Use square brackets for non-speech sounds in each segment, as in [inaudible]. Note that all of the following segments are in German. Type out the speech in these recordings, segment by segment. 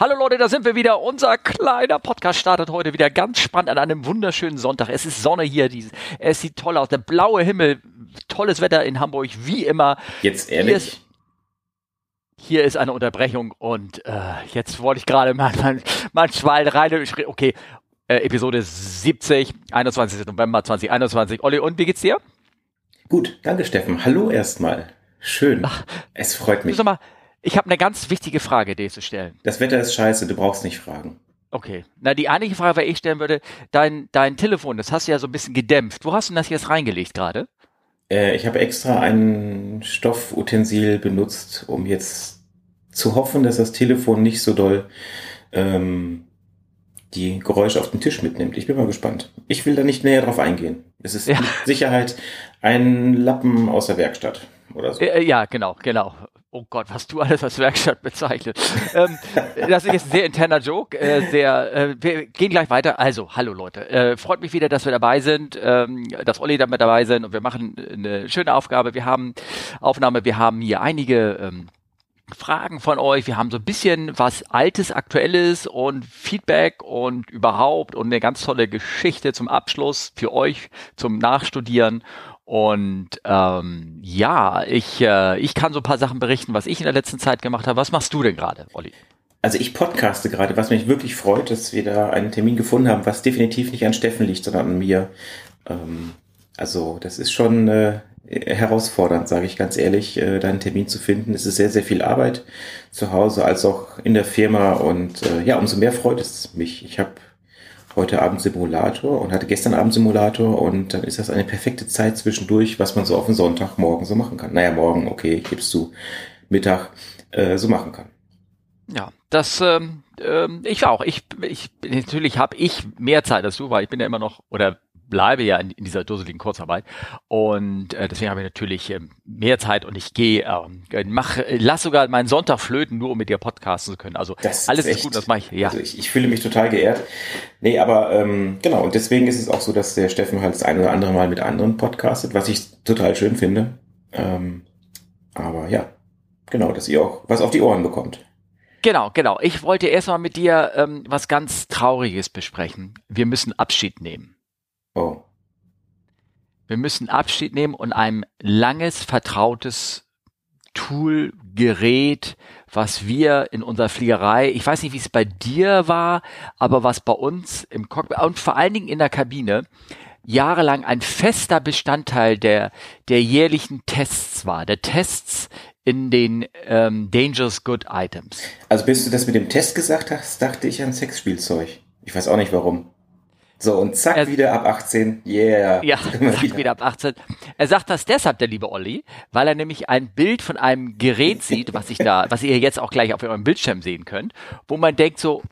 Hallo Leute, da sind wir wieder. Unser kleiner Podcast startet heute wieder ganz spannend an einem wunderschönen Sonntag. Es ist Sonne hier, es sieht toll aus, der blaue Himmel, tolles Wetter in Hamburg, wie immer. Jetzt ehrlich. Hier ist, hier ist eine Unterbrechung und äh, jetzt wollte ich gerade mal mein, mein Schwall rein. Okay, äh, Episode 70, 21. November 2021. Olli, und wie geht's dir? Gut, danke Steffen. Hallo erstmal. Schön. Ach, es freut mich. Sag mal, ich habe eine ganz wichtige Frage, dir zu stellen. Das Wetter ist scheiße, du brauchst nicht fragen. Okay. Na, die einige Frage, die ich stellen würde, dein, dein Telefon, das hast du ja so ein bisschen gedämpft. Wo hast du das jetzt reingelegt gerade? Äh, ich habe extra ein Stoffutensil benutzt, um jetzt zu hoffen, dass das Telefon nicht so doll ähm, die Geräusche auf den Tisch mitnimmt. Ich bin mal gespannt. Ich will da nicht näher drauf eingehen. Es ist ja. mit Sicherheit ein Lappen aus der Werkstatt oder so. Äh, ja, genau, genau. Oh Gott, was du alles als Werkstatt bezeichnet. ähm, das ist jetzt ein sehr interner Joke. Äh, sehr, äh, wir gehen gleich weiter. Also, hallo Leute. Äh, freut mich wieder, dass wir dabei sind, ähm, dass Olli damit dabei sind und wir machen eine schöne Aufgabe. Wir haben Aufnahme, wir haben hier einige ähm, Fragen von euch. Wir haben so ein bisschen was Altes, Aktuelles und Feedback und überhaupt und eine ganz tolle Geschichte zum Abschluss für euch zum Nachstudieren. Und ähm, ja, ich, äh, ich kann so ein paar Sachen berichten, was ich in der letzten Zeit gemacht habe. Was machst du denn gerade, Olli? Also ich podcaste gerade, was mich wirklich freut, dass wir da einen Termin gefunden haben, was definitiv nicht an Steffen liegt, sondern an mir. Ähm, also das ist schon äh, herausfordernd, sage ich ganz ehrlich, äh, da einen Termin zu finden. Es ist sehr, sehr viel Arbeit zu Hause als auch in der Firma und äh, ja, umso mehr freut es mich. Ich habe heute Abend Simulator und hatte gestern Abend Simulator und dann ist das eine perfekte Zeit zwischendurch, was man so auf den Sonntagmorgen so machen kann. Naja, morgen, okay, gibst du Mittag äh, so machen kann. Ja, das ähm, ähm, ich auch. Ich, ich natürlich habe ich mehr Zeit als du, weil ich bin ja immer noch oder bleibe ja in, in dieser dusseligen Kurzarbeit und äh, deswegen habe ich natürlich äh, mehr Zeit und ich gehe, äh, mach, lass sogar meinen Sonntag flöten, nur um mit dir podcasten zu können. Also das alles ist, ist gut, das mache ich. Ja. Also ich, ich fühle mich total geehrt. Nee, aber ähm, genau und deswegen ist es auch so, dass der Steffen halt das ein oder andere Mal mit anderen podcastet, was ich total schön finde. Ähm, aber ja, genau, dass ihr auch was auf die Ohren bekommt. Genau, genau. Ich wollte erstmal mit dir ähm, was ganz Trauriges besprechen. Wir müssen Abschied nehmen. Oh. Wir müssen Abschied nehmen und ein langes, vertrautes Tool, Gerät, was wir in unserer Fliegerei, ich weiß nicht, wie es bei dir war, aber was bei uns im Cockpit und vor allen Dingen in der Kabine jahrelang ein fester Bestandteil der, der jährlichen Tests war, der Tests in den ähm, Dangerous Good Items. Also bis du das mit dem Test gesagt hast, dachte ich an Sexspielzeug. Ich weiß auch nicht warum. So, und zack, er, wieder ab 18. Yeah. Ja, [laughs] [laughs] zack, wieder. wieder ab 18. Er sagt das deshalb, der liebe Olli, weil er nämlich ein Bild von einem Gerät sieht, was ich da, was ihr jetzt auch gleich auf eurem Bildschirm sehen könnt, wo man denkt so,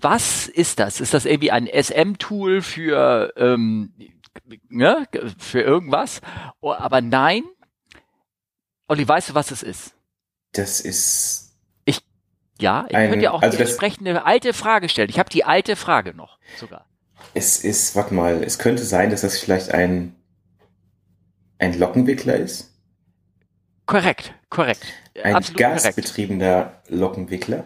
was ist das? Ist das irgendwie ein SM-Tool für, ähm, ne, für irgendwas? Oh, aber nein. Olli, weißt du, was es ist? Das ist. Ich, ja, ich könnte ja auch also die entsprechende alte Frage stellen. Ich habe die alte Frage noch sogar. Es ist, warte mal, es könnte sein, dass das vielleicht ein, ein Lockenwickler ist. Korrekt, korrekt. Ein Absolut gasbetriebener korrekt. Lockenwickler.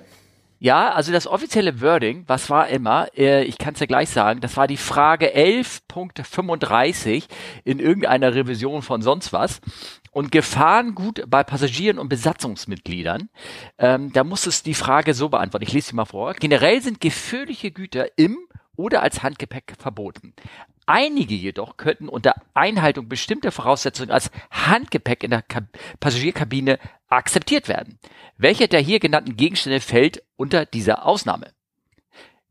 Ja, also das offizielle Wording, was war immer, äh, ich kann es ja gleich sagen, das war die Frage 11.35 in irgendeiner Revision von sonst was. Und Gefahrengut bei Passagieren und Besatzungsmitgliedern, ähm, da muss es die Frage so beantworten. Ich lese sie mal vor. Generell sind gefährliche Güter im oder als Handgepäck verboten. Einige jedoch könnten unter Einhaltung bestimmter Voraussetzungen als Handgepäck in der Ka Passagierkabine akzeptiert werden. Welcher der hier genannten Gegenstände fällt unter dieser Ausnahme?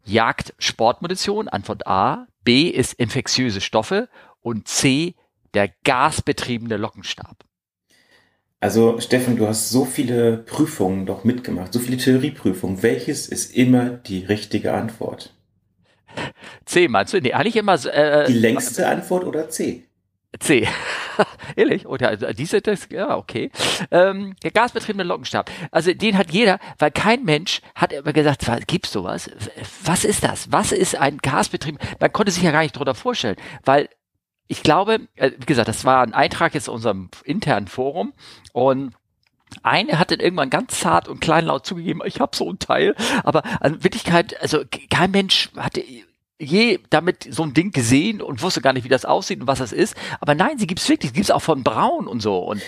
Jagd Sportmunition, Antwort A. B ist infektiöse Stoffe und C der gasbetriebene Lockenstab. Also Steffen, du hast so viele Prüfungen doch mitgemacht, so viele Theorieprüfungen. Welches ist immer die richtige Antwort? C meinst du? Nee, eigentlich immer so, äh, Die längste Antwort oder C? C. [laughs] Ehrlich? Oder oh, diese, das, ja, okay. Ähm, der gasbetriebene Lockenstab. Also den hat jeder, weil kein Mensch hat immer gesagt, gibt's sowas? Was ist das? Was ist ein gasbetrieben? Man konnte sich ja gar nicht drunter vorstellen, weil ich glaube, äh, wie gesagt, das war ein Eintrag jetzt in unserem internen Forum und Eine hat dann irgendwann ganz zart und kleinlaut zugegeben, ich habe so ein Teil. Aber in Wirklichkeit, also kein Mensch hatte je damit so ein Ding gesehen und wusste gar nicht, wie das aussieht und was das ist. Aber nein, sie gibt's wirklich. Gibt's auch von Braun und so. Und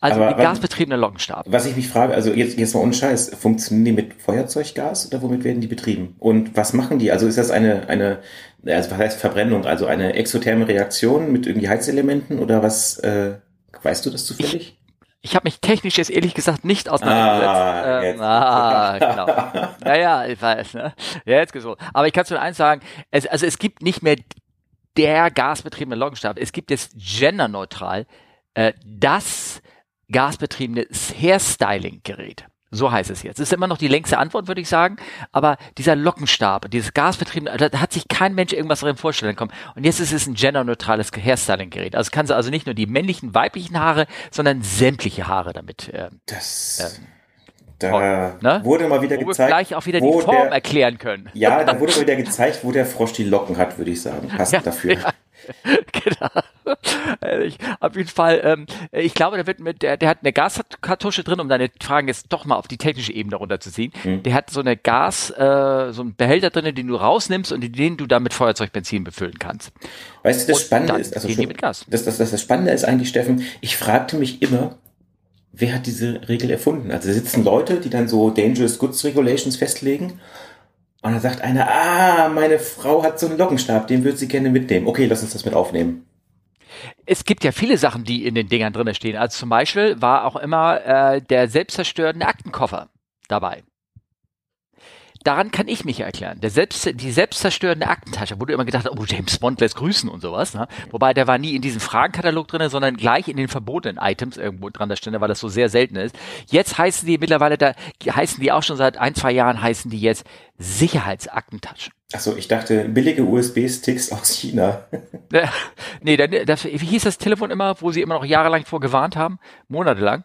also Aber die gasbetriebene Lockenstab. Was ich mich frage, also jetzt, jetzt mal ohne Scheiß, funktionieren die mit Feuerzeuggas oder womit werden die betrieben? Und was machen die? Also ist das eine, eine, also was heißt Verbrennung? Also eine exotherme Reaktion mit irgendwie Heizelementen oder was, äh, weißt du das zufällig? Ich habe mich technisch jetzt ehrlich gesagt nicht auseinandergesetzt. Ah, ähm, ah [laughs] genau. Naja, ich weiß, ne? Ja, jetzt gesund. Aber ich kann nur eins sagen, es, also es gibt nicht mehr der gasbetriebene Loggenstab. Es gibt jetzt genderneutral äh, das gasbetriebene Hairstyling-Gerät. So heißt es jetzt. Das ist immer noch die längste Antwort, würde ich sagen. Aber dieser Lockenstab, dieses gasbetriebene, da hat sich kein Mensch irgendwas darin vorstellen können. Und jetzt ist es ein genderneutrales Hairstyling-Gerät. Also kannst du also nicht nur die männlichen, weiblichen Haare, sondern sämtliche Haare damit. Äh, Das, Ähm, da ne? wurde mal wieder wo wir gezeigt. gleich auch wieder die Form der, erklären können. Ja, da wurde mal wieder gezeigt, wo der Frosch die Locken hat, würde ich sagen. [laughs] Passt Ja, dafür. ja. [laughs] genau. Ehrlich. Auf jeden Fall, ähm, ich glaube, der wird mit, der, der hat eine Gaskartusche drin, um deine Fragen jetzt doch mal auf die technische Ebene runterzuziehen. Mhm. Der hat so eine Gas, äh, so einen Behälter drin, den du rausnimmst und den du dann mit Feuerzeugbenzin befüllen kannst. Weißt du, das Und Spannende ist, also schon, mit Gas. Das, das, das, das Spannende ist eigentlich, Steffen, ich fragte mich immer, wer hat diese Regel erfunden? Also da sitzen Leute, die dann so Dangerous Goods Regulations festlegen. Und dann sagt einer, ah, meine Frau hat so einen Lockenstab, den würde sie gerne mitnehmen. Okay, lass uns das mit aufnehmen. Es gibt ja viele Sachen, die in den Dingern drin stehen. Also zum Beispiel war auch immer äh, der selbstzerstörende Aktenkoffer dabei. Daran kann ich mich erklären. Der selbst, die selbstzerstörende Aktentasche, wo du immer gedacht hast, oh, James Bond lässt grüßen und sowas. Ne? Wobei der war nie in diesem Fragenkatalog drin, sondern gleich in den verbotenen Items irgendwo dran der Stelle, weil das so sehr selten ist. Jetzt heißen die mittlerweile, da heißen die auch schon seit ein, zwei Jahren, heißen die jetzt Sicherheitsaktentaschen. Achso, ich dachte, billige USB-Sticks aus China. [laughs] Nee, dann, das, wie hieß das Telefon immer, wo sie immer noch jahrelang vor gewarnt haben? Monatelang.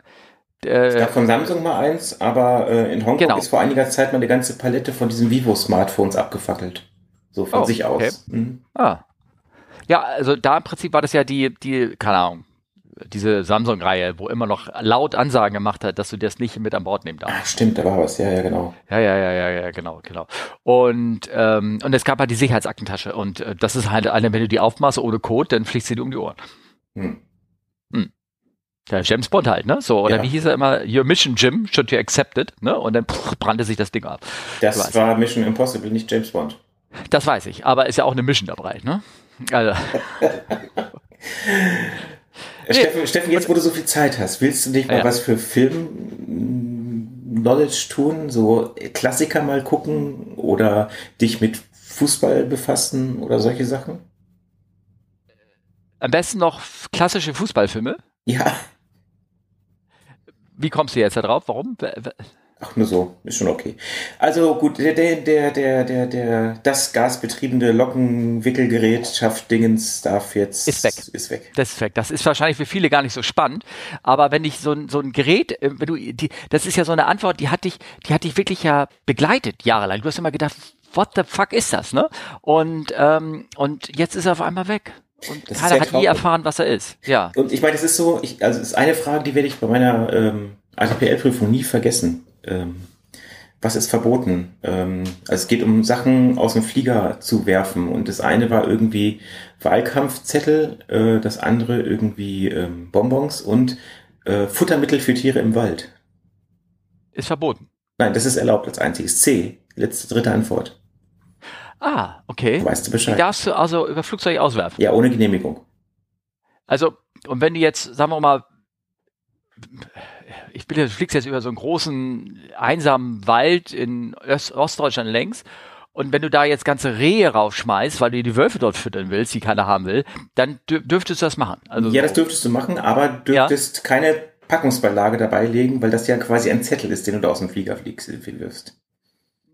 Es Äh, gab von Samsung mal eins, aber äh, in Hongkong Genau. ist vor einiger Zeit mal eine ganze Palette von diesen Vivo-Smartphones abgefackelt. So von Oh, sich aus. okay. Mhm. ah. Ja, also da im Prinzip war das ja die, die, keine Ahnung, diese Samsung-Reihe, wo immer noch laut Ansagen gemacht hat, dass du das nicht mit an Bord nehmen darfst. Ah, stimmt, da war was. Ja, ja, genau. Ja, ja, ja, ja, ja, genau, genau. Und, ähm, und es gab halt die Sicherheitsaktentasche und äh, das ist halt eine, wenn du die aufmachst ohne Code, dann fliegst sie dir um die Ohren. Hm. Der James Bond halt, ne? So, oder Ja. wie hieß er immer? Your mission, Jim, should you accept it, ne? Und dann pff, brannte sich das Ding ab. Das war Mission Impossible, nicht James Bond. Das weiß ich, aber ist ja auch eine Mission dabei, ne? Also, [laughs] Steffen, Steffen, jetzt wo du so viel Zeit hast, willst du nicht mal Ja. was für Film-Knowledge tun? So Klassiker mal gucken oder dich mit Fußball befassen oder solche Sachen? am besten noch klassische Fußballfilme. Ja, Wie kommst du jetzt da drauf? Warum? Ach nur so, ist schon okay. Also gut, der, der, der, der, der, der das gasbetriebene Lockenwickelgerät schafft Dingens darf jetzt Ist weg. Ist weg. Das ist weg. Das ist wahrscheinlich für viele gar nicht so spannend. Aber wenn ich so ein, so ein Gerät, äh, wenn du, die, das ist ja so eine Antwort, die hat dich, die hat dich wirklich ja begleitet jahrelang. Du hast immer gedacht, what the fuck ist das, ne? Und, ähm, und jetzt ist er auf einmal weg. Und Das keiner hat traurig. erfahren, was er ist. Ja. Und ich meine, das ist so, ich, also es ist eine Frage, die werde ich bei meiner ähm, ATPL-Prüfung nie vergessen. Ähm, was ist verboten? Ähm, also es geht um Sachen aus dem Flieger zu werfen und das eine war irgendwie Wahlkampfzettel, äh, das andere irgendwie ähm, Bonbons und äh, Futtermittel für Tiere im Wald. Ist verboten. Nein, das ist erlaubt als einziges. C, letzte, dritte Antwort. Ah, okay. Weißt du Die Bescheid? darfst du also über Flugzeuge auswerfen. Ja, ohne Genehmigung. Also, und wenn du jetzt, sagen wir mal, ich bin, jetzt- du fliegst jetzt über so einen großen, einsamen Wald in Öst Ostdeutschland längs, und wenn du da jetzt ganze Rehe raufschmeißt, weil du die Wölfe dort füttern willst, die keiner haben will, dann dür dürftest du das machen. Also ja, das dürftest du machen, aber dürftest keine Packungsbeilage dabei legen, weil das ja quasi ein Zettel ist, den du da aus dem Flieger fliegst, wirfst.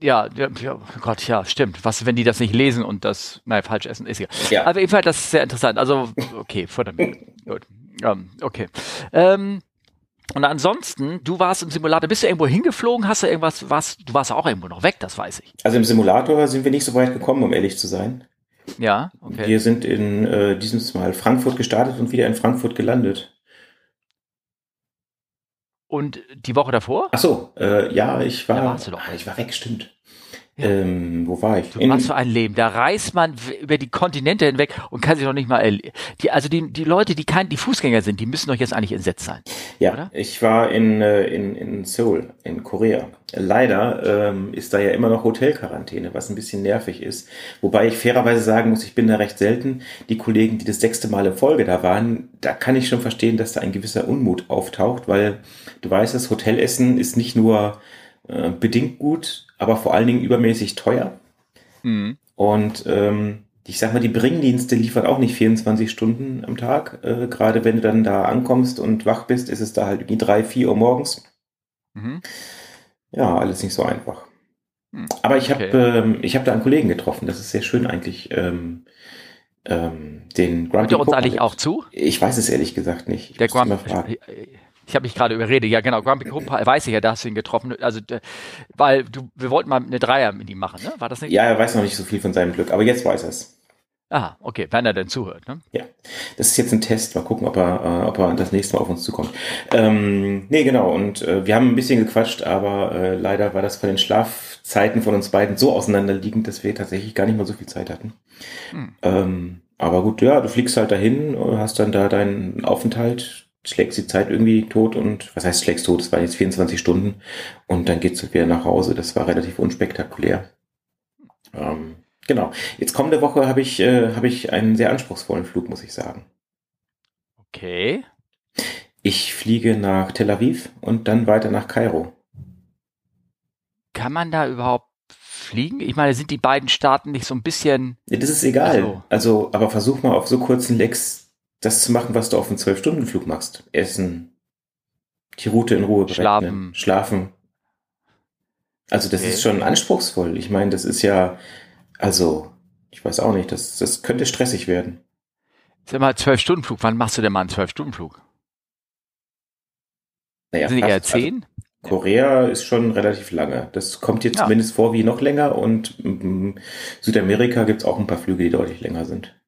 Ja, ja, oh Gott, ja, stimmt. Was, wenn die das nicht lesen und das, nein, falsch essen, ist ja. Ja. Aber jedenfalls, das ist sehr interessant. Also, okay, Futtermittel. [laughs] Gut. Ähm, okay. Ähm, und ansonsten, du warst im Simulator, bist du irgendwo hingeflogen, hast du irgendwas, warst, du warst auch irgendwo noch weg, das weiß ich. Also im Simulator sind wir nicht so weit gekommen, um ehrlich zu sein. Ja, okay. Wir sind in äh, diesem Mal Frankfurt gestartet und wieder in Frankfurt gelandet. Und die Woche davor? Ach so, äh, ja, ich war, Da warst du doch. ah, ich war weg, stimmt. Ähm, wo war ich? Du machst so ein Leben. Da reist man über die Kontinente hinweg und kann sich noch nicht mal. Die, also die, die Leute, die kein, die Fußgänger sind, die müssen doch jetzt eigentlich entsetzt sein. Ja, oder? ich war in, äh, in, in Seoul, in Korea. Leider ähm, ist da ja immer noch Hotelquarantäne, was ein bisschen nervig ist. Wobei ich fairerweise sagen muss, ich bin da recht selten. Die Kollegen, die das sechste Mal in Folge da waren, da kann ich schon verstehen, dass da ein gewisser Unmut auftaucht, weil du weißt, das Hotelessen ist nicht nur äh, bedingt gut, aber vor allen Dingen übermäßig teuer. Mhm. Und ähm, ich sag mal, die Bringdienste liefern auch nicht 24 Stunden am Tag. Äh, Gerade wenn du dann da ankommst und wach bist, ist es da halt irgendwie drei, vier Uhr morgens. Mhm. Ja, alles nicht so einfach. Hm, Aber ich habe okay. ähm, ich hab da einen Kollegen getroffen. Das ist sehr schön eigentlich. Ähm, ähm, den Grumpy Hört er uns eigentlich auch zu? Ich weiß es ehrlich gesagt nicht. Ich Der müsste mal Grump, fragen. Ich, habe mich gerade überredet. Ja, genau. Grumpy Cook weiß ich ja, da hast du ihn getroffen. Also, weil du, wir wollten mal eine Dreier mit ihm machen, ne? War das nicht? Ja, er weiß noch nicht so viel von seinem Glück, aber jetzt weiß er es. Ah, okay, wenn er denn zuhört, ne? Ja, das ist jetzt ein Test. Mal gucken, ob er, äh, ob er das nächste Mal auf uns zukommt. Ähm, nee, genau. Und äh, wir haben ein bisschen gequatscht, aber äh, leider war das von den Schlafzeiten von uns beiden so auseinanderliegend, dass wir tatsächlich gar nicht mal so viel Zeit hatten. Hm. Ähm, aber gut, ja, du fliegst halt dahin, hast dann da deinen Aufenthalt, schlägst die Zeit irgendwie tot und was heißt schlägst tot? Das waren jetzt 24 Stunden und dann geht's wieder nach Hause. Das war relativ unspektakulär. Ähm, genau. Jetzt kommende Woche habe ich, äh, habe ich einen sehr anspruchsvollen Flug, muss ich sagen. Okay. Ich fliege nach Tel Aviv und dann weiter nach Kairo. Kann man da überhaupt fliegen? Ich meine, sind die beiden Staaten nicht so ein bisschen. Ja, Das ist egal. Ach so. Also, aber versuch mal auf so kurzen Lecks das zu machen, was du auf einem 12-Stunden-Flug machst. Essen, die Route in Ruhe berechnen, Schlafen. schlafen. Also das Okay. ist schon anspruchsvoll. Ich meine, das ist ja, also, ich weiß auch nicht, das, das könnte stressig werden. Sag mal, zwölf-Stunden-Flug. Wann machst du denn mal einen zwölf-Stunden-Flug? Naja, Sind eher. Also, zehn? Korea ist schon relativ lange. Das kommt hier Ja. zumindest vor wie noch länger und mm, Südamerika gibt's auch ein paar Flüge, die deutlich länger sind.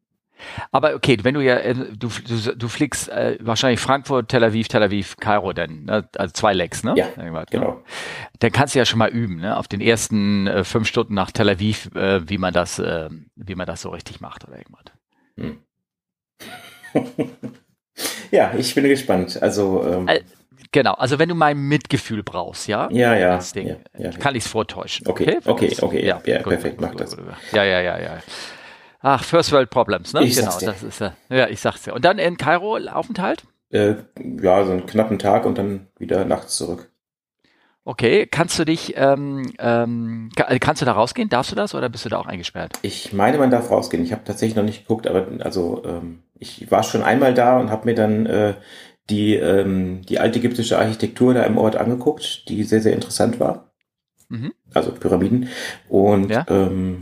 Aber okay, wenn du ja, äh, du, du, du fliegst äh, wahrscheinlich Frankfurt, Tel Aviv, Tel Aviv, Kairo dann, ne? also zwei Legs, ne? Ja, Irgendwas, Genau. Ne? Dann kannst du ja schon mal üben, ne? Auf den ersten äh, fünf Stunden nach Tel Aviv, äh, wie man das, äh, wie man das so richtig macht oder irgendwas. Hm. [laughs] ja, ich bin gespannt. Also, ähm, Äh, Genau, also wenn du mein Mitgefühl brauchst, ja? ja, ja, Das Ding. ja, ja. Kann ich es vortäuschen. Okay, okay, okay, ja, ja, gut, perfekt, mach das. Ja, ja, ja, ja. Ach, First World Problems, ne? Ich genau, sag's dir. das ist ja. Ja, ich sag's dir. Und dann in Kairo Aufenthalt? Äh, ja, so einen knappen Tag und dann wieder nachts zurück. Okay, kannst du dich, ähm, ähm, ka- kannst du da rausgehen? Darfst du das oder bist du da auch eingesperrt? Ich meine, man darf rausgehen. Ich habe tatsächlich noch nicht geguckt, aber also ähm, ich war schon einmal da und habe mir dann äh, die ähm, die altägyptische Architektur da im Ort angeguckt, die sehr sehr interessant war. Mhm. Also Pyramiden und Ja. ähm,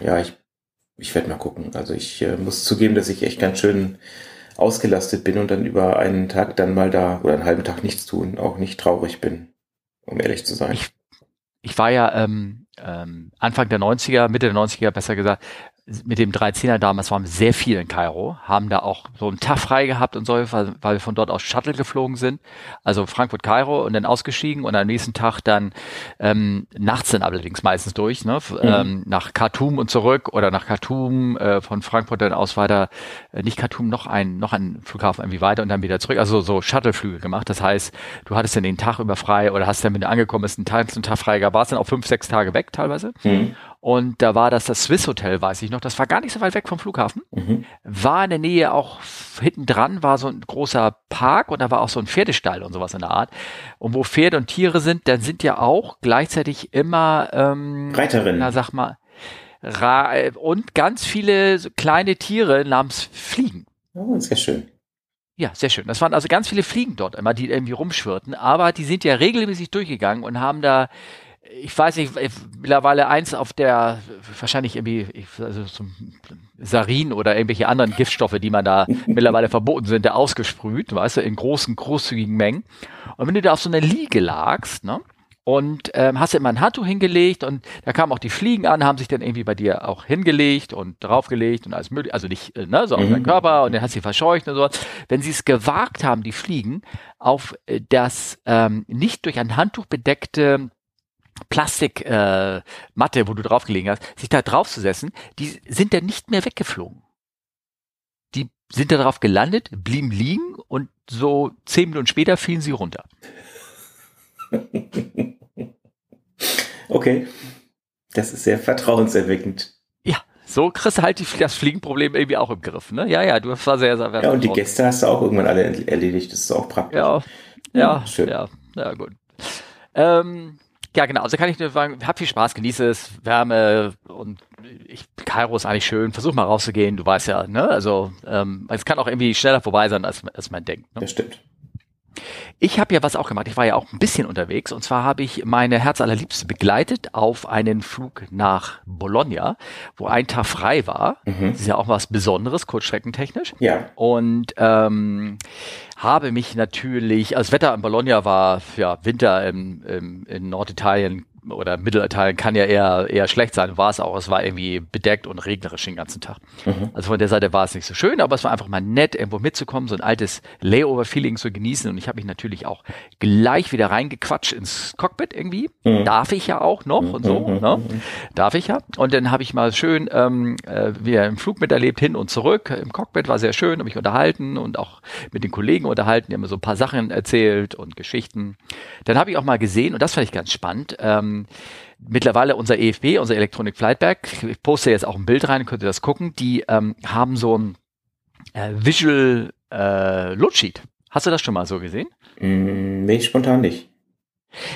ja, ich ich werde mal gucken. Also ich äh, muss zugeben, dass ich echt ganz schön ausgelastet bin und dann über einen Tag dann mal da oder einen halben Tag nichts tun auch nicht traurig bin, um ehrlich zu sein. Ich- Ich war ja ähm, ähm, Anfang der 90er, Mitte der 90er besser gesagt, mit dem 13er damals waren wir sehr viel in Kairo, haben da auch so einen Tag frei gehabt und so, weil, wir von dort aus Shuttle geflogen sind. Also Frankfurt, Kairo und dann ausgestiegen und am nächsten Tag dann ähm, nachts dann allerdings meistens durch, ne? F- ähm, nach Khartoum und zurück oder nach Khartoum, äh, von Frankfurt dann aus weiter, äh, nicht Khartoum, noch ein, noch ein Flughafen irgendwie weiter und dann wieder zurück. Also so Shuttleflüge gemacht. Das heißt, du hattest dann den Tag über frei oder hast dann, wenn du angekommen bist, einen Tag, einen Tag frei gehabt, warst dann auch fünf, sechs Tage weg teilweise. Mhm. Und da war das das Swiss Hotel, weiß ich noch. Das war gar nicht so weit weg vom Flughafen. Mhm. War in der Nähe auch hinten dran war so ein großer Park und da war auch so ein Pferdestall und sowas in der Art. Und wo Pferde und Tiere sind, dann sind ja auch gleichzeitig immer, ähm, Reiterinnen. na sag mal, Ra und ganz viele kleine Tiere namens Fliegen. Oh, ja schön. Ja, sehr schön. Das waren also ganz viele Fliegen dort immer, die irgendwie rumschwirrten, aber die sind ja regelmäßig durchgegangen und haben da, ich weiß nicht, äh, mittlerweile eins auf der, wahrscheinlich irgendwie, ich- also zum Sarin oder irgendwelche anderen Giftstoffe, die man da [laughs] mittlerweile verboten sind, da ausgesprüht, weißt du, in großen, großzügigen Mengen. Und wenn du da auf so einer Liege lagst, ne, und ähm, hast immer ein Handtuch hingelegt und da kamen auch die Fliegen an, haben sich dann irgendwie bei dir auch hingelegt und draufgelegt und alles mögliche, also nicht äh, ne, so auf mhm. deinen Körper und dann hast du sie verscheucht und so. Wenn sie es gewagt haben, die Fliegen, auf äh, das ähm, nicht durch ein Handtuch bedeckte Plastikmatte, äh, wo du draufgelegen hast, sich da draufzusetzen, die sind dann nicht mehr weggeflogen. Die sind da drauf gelandet, blieben liegen und so zehn Minuten später fielen sie runter. [laughs] okay. Das ist sehr vertrauenserweckend. Ja, so kriegst du halt die, das Fliegenproblem irgendwie auch im Griff, ne? Ja, ja, du war sehr, sehr Ja, und die Gäste hast du auch irgendwann alle erledigt. Das ist auch praktisch. Ja, ja, hm, schön. ja, ja, gut. Ähm, ja, genau. Also kann ich nur sagen, hab viel Spaß, genieße es, Wärme und ich, Kairo ist eigentlich schön. Versuch mal rauszugehen, du weißt ja, ne? Also ähm, es kann auch irgendwie schneller vorbei sein, als, als man denkt. Ne? Das stimmt. Ich habe ja was auch gemacht. Ich war ja auch ein bisschen unterwegs und zwar habe ich meine Herzallerliebste begleitet auf einen Flug nach Bologna, wo ein Tag frei war. Mhm. Das ist ja auch was Besonderes, kurzstreckentechnisch. Ja. Und ähm, habe mich natürlich, also das Wetter in Bologna war ja Winter im, im, in Norditalien oder Mittelitalien kann ja eher, eher schlecht sein, war es auch. Es war irgendwie bedeckt und regnerisch den ganzen Tag. Mhm. Also von der Seite war es nicht so schön, aber es war einfach mal nett, irgendwo mitzukommen, so ein altes Layover-Feeling zu genießen. Und ich habe mich natürlich auch gleich wieder reingequatscht ins Cockpit irgendwie. Mhm. Darf ich ja auch noch und so. Mhm. Ne? Darf ich ja. Und dann habe ich mal schön ähm, äh, wieder im Flug miterlebt, hin und zurück. Im Cockpit war sehr schön, habe mich unterhalten und auch mit den Kollegen unterhalten, die haben mir so ein paar Sachen erzählt und Geschichten. Dann habe ich auch mal gesehen, und das fand ich ganz spannend, ähm, ähm, mittlerweile unser EFB, unser Electronic Flight Bag, ich poste jetzt auch ein Bild rein, könnt ihr das gucken, die ähm, haben so ein äh, Visual äh, Loadsheet. Hast du das schon mal so gesehen? Mm, nee, spontan nicht.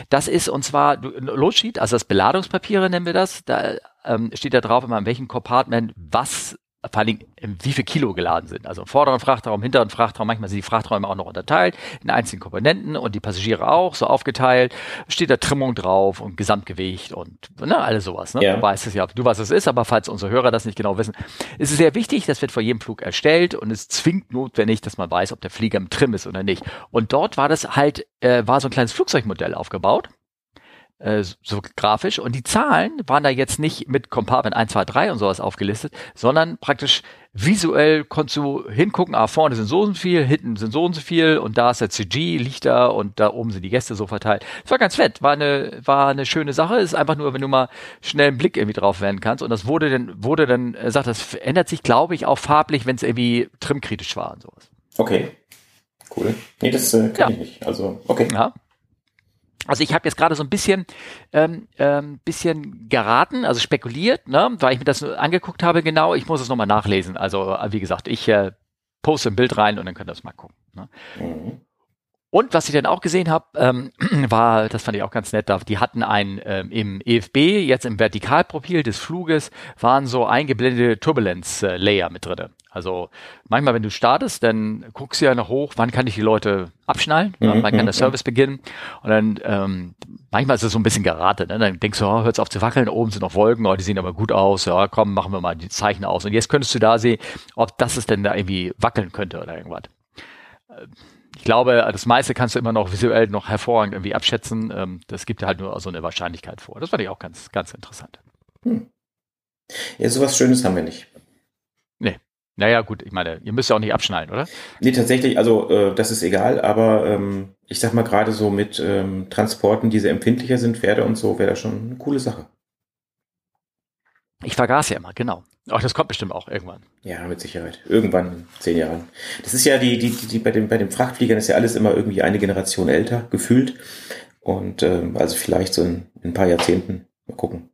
Das ist und zwar Loadsheet, also das Beladungspapiere nennen wir das. Da ähm, steht da drauf immer in welchem Compartment was vor allem wie viel Kilo geladen sind. Also vorderen Frachtraum, hinteren Frachtraum, manchmal sind die Frachträume auch noch unterteilt in einzelnen Komponenten und die Passagiere auch so aufgeteilt. Steht da Trimmung drauf und Gesamtgewicht und ne, alles sowas. Ne? Ja. Du weißt es ja, du weißt es ist, aber falls unsere Hörer das nicht genau wissen, ist es sehr wichtig, das wird vor jedem Flug erstellt und es zwingt notwendig, dass man weiß, ob der Flieger im Trim ist oder nicht. Und dort war das halt, äh, war so ein kleines Flugzeugmodell aufgebaut äh, so grafisch. Und die Zahlen waren da jetzt nicht mit Compartment 1, 2, 3 und sowas aufgelistet, sondern praktisch visuell konntest du hingucken, ah, vorne sind so und so viel, hinten sind so und so viel und da ist der CG, liegt da und da oben sind die Gäste so verteilt. Das war ganz fett, war eine, war eine schöne Sache. Ist einfach nur, wenn du mal schnell einen Blick irgendwie drauf werden kannst. Und das wurde dann, wurde dann, er sagt, das ändert sich, glaube ich, auch farblich, wenn es irgendwie trimkritisch war und sowas. Okay. Cool. Nee, das äh, kann ja. ich nicht. Also, okay. Ja. Also ich habe jetzt gerade so ein bisschen, ähm, ähm, bisschen geraten, also spekuliert, ne, weil ich mir das angeguckt habe genau. Ich muss es nochmal nachlesen. Also äh, wie gesagt, ich äh, poste ein Bild rein und dann könnt ihr das mal gucken. Ne? Mhm. Und was ich dann auch gesehen habe, ähm, [clears throat] war, das fand ich auch ganz nett, die hatten ein ähm, im EFB, jetzt im Vertikalprofil des Fluges, waren so eingeblendete Turbulence-Layer mit drin. Also manchmal, wenn du startest, dann guckst du ja noch hoch, wann kann ich die Leute abschnallen, mhm, wann kann der mhm, Service beginnen. Und dann ähm, manchmal ist es so ein bisschen geratet. Ne? Dann denkst du, oh, hört's auf zu wackeln, oben sind noch Wolken, oh, die sehen aber gut aus, ja, komm, machen wir mal die Zeichen aus. Und jetzt könntest du da sehen, ob das es denn da irgendwie wackeln könnte oder irgendwas. Ich glaube, das meiste kannst du immer noch visuell noch hervorragend irgendwie abschätzen. Ähm, das gibt halt nur so eine Wahrscheinlichkeit vor. Das fand ich auch ganz, ganz interessant. Hm. Ja, sowas Schönes haben wir nicht. Nee. Naja, gut, ich meine, ihr müsst ja auch nicht abschneiden, oder? Nee, tatsächlich, also äh, das ist egal, aber ähm, ich sag mal gerade so mit ähm, Transporten, die sehr empfindlicher sind, Pferde und so, wäre das schon eine coole Sache. Ich vergaß ja immer, genau. Ach, das kommt bestimmt auch irgendwann. Ja, mit Sicherheit. Irgendwann in zehn Jahren. Das ist ja die, die, die bei den bei den Frachtfliegern ist ja alles immer irgendwie eine Generation älter gefühlt und ähm, also vielleicht so in, in ein paar Jahrzehnten mal gucken.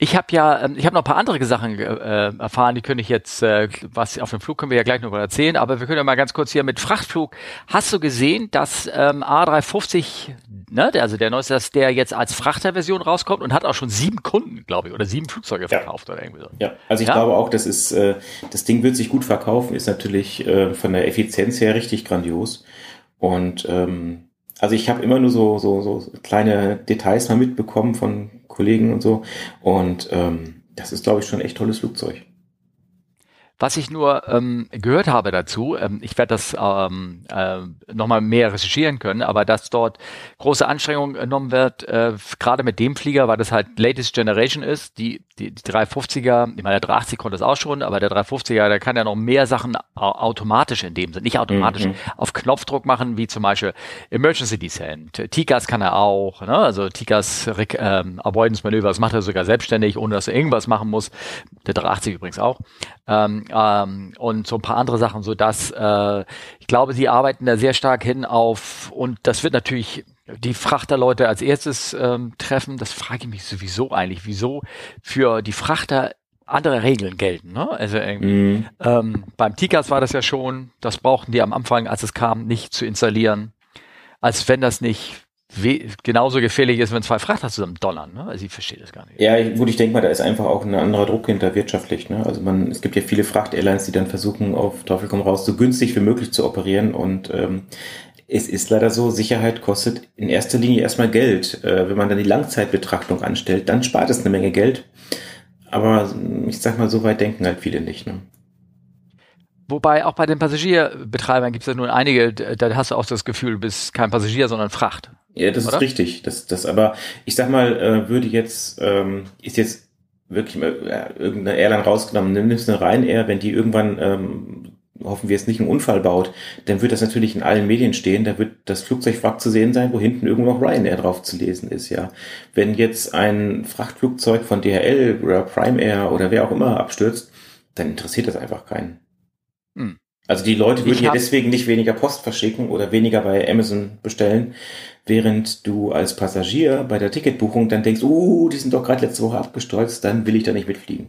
Ich habe ja, ähm, ich habe noch ein paar andere Sachen äh, erfahren, die könnte ich jetzt, äh, was auf dem Flug können wir ja gleich noch mal erzählen, aber wir können ja mal ganz kurz hier mit Frachtflug. Hast du gesehen, dass ähm, A350, ne, also der neueste, dass der jetzt als Frachterversion rauskommt und hat auch schon sieben Kunden, glaube ich, oder sieben Flugzeuge ja. verkauft oder irgendwie so. Ja, also ich ja? glaube auch, das ist, äh, das Ding wird sich gut verkaufen, ist natürlich äh, von der Effizienz her richtig grandios und ähm, also ich habe immer nur so, so, so kleine Details mal mitbekommen von Kollegen und so. Und ähm, das ist, glaube ich, schon ein echt tolles Flugzeug. Was ich nur ähm, gehört habe dazu, ähm, ich werde das ähm, äh, nochmal mehr recherchieren können, aber dass dort große Anstrengungen genommen wird, äh, gerade mit dem Flieger, weil das halt latest Generation ist, die, die, die 350er, ich meine, der 380 konnte das auch schon, aber der 350er, der kann ja noch mehr Sachen automatisch in dem Sinne, nicht automatisch, mhm. auf Knopfdruck machen, wie zum Beispiel Emergency Descent. TICAS kann er auch, ne? also TICAS ähm, Avoidance Manöver, das macht er sogar selbstständig, ohne dass er irgendwas machen muss. Der 380 übrigens auch. Ähm, ähm, und so ein paar andere Sachen, so dass äh, ich glaube, sie arbeiten da sehr stark hin auf und das wird natürlich die Frachterleute als erstes ähm, treffen. Das frage ich mich sowieso eigentlich, wieso für die Frachter andere Regeln gelten. Ne? Also mm. ähm, beim Tikas war das ja schon, das brauchten die am Anfang, als es kam, nicht zu installieren, als wenn das nicht genauso gefährlich ist, wenn zwei Frachter zusammen donnern. Ne? Also ich verstehe das gar nicht. Ja, gut, ich denke mal, da ist einfach auch ein anderer Druck hinter wirtschaftlich. Ne? Also man, es gibt ja viele Fracht-Airlines, die dann versuchen, auf Teufel komm raus, so günstig wie möglich zu operieren und ähm, es ist leider so, Sicherheit kostet in erster Linie erstmal Geld. Äh, wenn man dann die Langzeitbetrachtung anstellt, dann spart es eine Menge Geld. Aber ich sag mal, so weit denken halt viele nicht. Ne? Wobei auch bei den Passagierbetreibern gibt es ja nun einige, da hast du auch das Gefühl, du bist kein Passagier, sondern Fracht. Ja, das oder? ist richtig. Das, das aber, ich sag mal, äh, würde jetzt, ähm, ist jetzt wirklich äh, irgendeine Airline rausgenommen, nimmst eine Ryanair, wenn die irgendwann, ähm, hoffen wir es nicht einen Unfall baut, dann wird das natürlich in allen Medien stehen, da wird das Flugzeugwrack zu sehen sein, wo hinten irgendwo noch Ryanair drauf zu lesen ist, ja. Wenn jetzt ein Frachtflugzeug von DHL oder Prime Air oder wer auch immer abstürzt, dann interessiert das einfach keinen. Hm. Also die Leute würden ja deswegen nicht weniger Post verschicken oder weniger bei Amazon bestellen, während du als Passagier bei der Ticketbuchung dann denkst, uh, die sind doch gerade letzte Woche abgestürzt, dann will ich da nicht mitfliegen.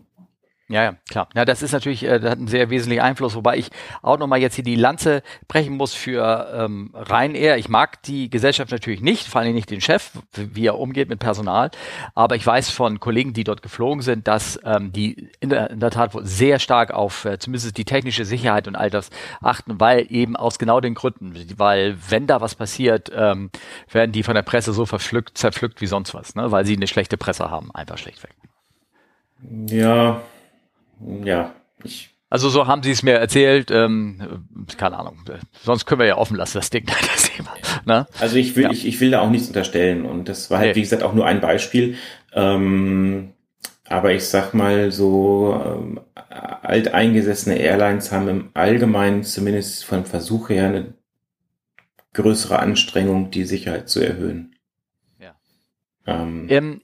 Ja, ja, klar. Ja, das ist natürlich, äh, das hat einen sehr wesentlichen Einfluss, wobei ich auch nochmal jetzt hier die Lanze brechen muss für ähm, Ryanair. Ich mag die Gesellschaft natürlich nicht, vor allem nicht den Chef, wie er umgeht mit Personal, aber ich weiß von Kollegen, die dort geflogen sind, dass ähm, die in der, in der Tat sehr stark auf äh, zumindest die technische Sicherheit und all das achten, weil eben aus genau den Gründen, weil wenn da was passiert, ähm, werden die von der Presse so verpflückt, zerpflückt wie sonst was, ne? weil sie eine schlechte Presse haben, einfach schlechtweg. Ja, ja, ich. Also so haben sie es mir erzählt, ähm, keine Ahnung. Sonst können wir ja offen lassen, das Ding, [laughs] das Thema. Ne? Also ich will, ja. ich, ich will da auch nichts unterstellen. Und das war halt, nee. wie gesagt, auch nur ein Beispiel. Ähm, aber ich sag mal so, ähm, alteingesessene Airlines haben im Allgemeinen zumindest von Versuch her eine größere Anstrengung, die Sicherheit zu erhöhen. Ja. Ähm, ähm,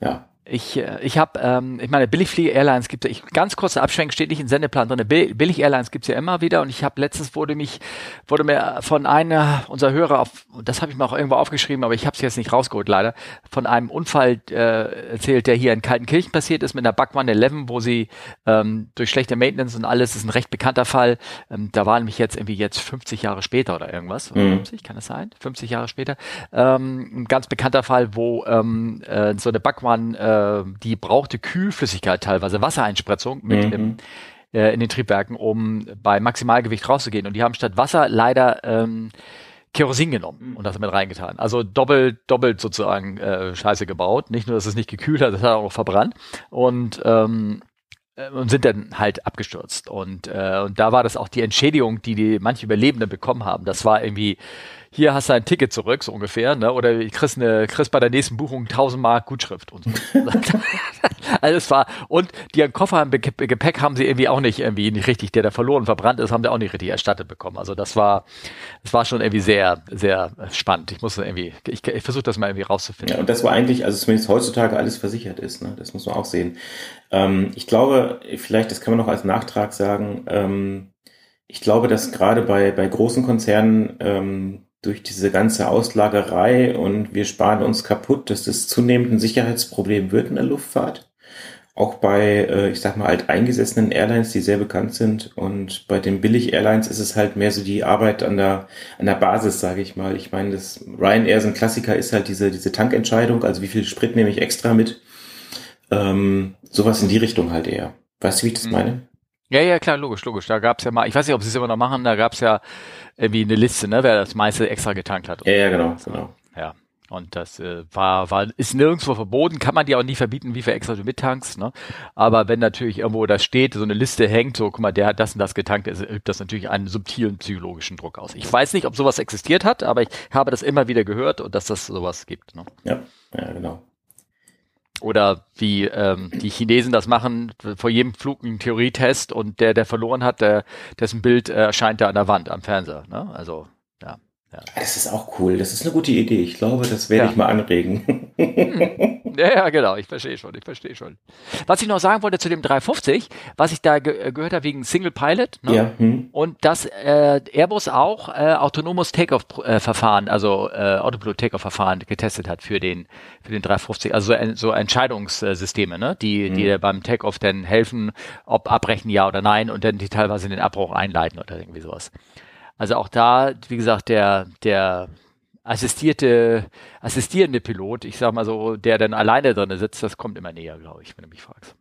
ja. Ich, äh, ich habe, ähm, ich meine, Billigflieger-Airlines gibt es, ich, ganz kurze Abschwenk steht nicht im Sendeplan drin. Billig-Airlines gibt es ja immer wieder und ich habe letztens wurde mich, wurde mir von einer unserer Hörer auf, das habe ich mir auch irgendwo aufgeschrieben, aber ich habe es jetzt nicht rausgeholt leider, von einem Unfall äh, erzählt, der hier in Kaltenkirchen passiert ist mit einer Backwand 11, wo sie ähm, durch schlechte Maintenance und alles, ist ein recht bekannter Fall, ähm, da war nämlich jetzt irgendwie jetzt 50 Jahre später oder irgendwas, mhm. 50, kann das sein? 50 Jahre später, ähm, ein ganz bekannter Fall, wo ähm, äh, so eine Backwand äh, äh, die brauchte Kühlflüssigkeit teilweise, Wassereinspritzung mit mhm. im, äh, in den Triebwerken, um bei Maximalgewicht rauszugehen. Und die haben statt Wasser leider ähm, Kerosin genommen und das damit reingetan. Also doppelt, doppelt sozusagen äh, Scheiße gebaut. Nicht nur, dass es nicht gekühlt hat, das hat auch verbrannt. Und ähm, äh, und sind dann halt abgestürzt. Und, äh, und da war das auch die Entschädigung, die die manche Überlebende bekommen haben. Das war irgendwie hier hast du ein Ticket zurück, so ungefähr, ne? oder ich kriegst, eine, kriegst bei der nächsten Buchung 1000 Mark Gutschrift und so. [laughs] also es war, und die einen Koffer im Gepäck haben sie irgendwie auch nicht irgendwie nicht richtig, der da verloren verbrannt ist, haben sie auch nicht richtig erstattet bekommen. Also das war, das war schon irgendwie sehr, sehr spannend. Ich muss irgendwie, ich, ich versuche das mal irgendwie rauszufinden. Ja, und das war eigentlich, also zumindest heutzutage alles versichert ist, ne? das muss man auch sehen. Ähm, ich glaube, vielleicht, das kann man noch als Nachtrag sagen, ähm, ich glaube, dass gerade bei, bei großen Konzernen ähm, durch diese ganze Auslagerei und wir sparen uns kaputt, dass das zunehmend ein Sicherheitsproblem wird in der Luftfahrt. Auch bei, äh, ich sag mal, alteingesessenen Airlines, die sehr bekannt sind. Und bei den Billig-Airlines ist es halt mehr so die Arbeit an der, an der Basis, sage ich mal. Ich meine, das Ryanair, so ein Klassiker, ist halt diese, diese Tankentscheidung, also wie viel Sprit nehme ich extra mit. Ähm, sowas in die Richtung halt eher. Weißt du, wie ich das mhm. meine? Ja, ja, klar, logisch, logisch. Da gab's ja mal, ich weiß nicht, ob sie es immer noch machen, da gab's ja irgendwie eine Liste, ne, wer das meiste extra getankt hat. Ja, ja, genau, genau. Ja, Und das äh, war, war, ist nirgendwo verboten, kann man dir auch nie verbieten, wie viel extra du mittankst. Ne? Aber wenn natürlich irgendwo da steht, so eine Liste hängt, so, guck mal, der hat das und das getankt, übt das natürlich einen subtilen psychologischen Druck aus. Ich weiß nicht, ob sowas existiert hat, aber ich habe das immer wieder gehört und dass das sowas gibt. Ne? Ja, ja, genau. Oder wie ähm, die Chinesen das machen, vor jedem Flug einen Theorietest und der, der verloren hat, der, dessen Bild erscheint da an der Wand am Fernseher. Ne? Also ja. Das ist auch cool. Das ist eine gute Idee. Ich glaube, das werde ja. ich mal anregen. Hm. Ja, ja, genau. Ich verstehe schon. Ich verstehe schon. Was ich noch sagen wollte zu dem 350, was ich da ge äh, gehört habe wegen Single Pilot. Ne? Ja. Hm. Und dass äh, Airbus auch äh, autonomes Takeoff-Verfahren, also äh, Autopilot-Takeoff-Verfahren getestet hat für den für den 350. Also so, so Entscheidungssysteme, ne? die hm. die beim Takeoff dann helfen, ob abbrechen ja oder nein und dann die teilweise den Abbruch einleiten oder irgendwie sowas. Also auch da, wie gesagt, der, der assistierte, assistierende Pilot, ich sag mal so, der dann alleine drin sitzt, das kommt immer näher, glaube ich, wenn du mich fragst.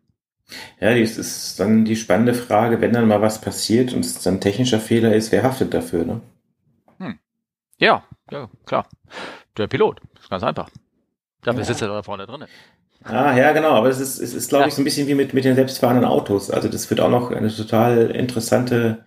Ja, das ist dann die spannende Frage, wenn dann mal was passiert und es dann technischer Fehler ist, wer haftet dafür, ne? Hm. Ja, ja, klar. Der Pilot, ist ganz einfach. Dafür ja. sitzt er da vorne drin. Ah, ja, genau, aber es ist, es ist, glaube ja. ich, so ein bisschen wie mit, mit den selbstfahrenden Autos. Also das wird auch noch eine total interessante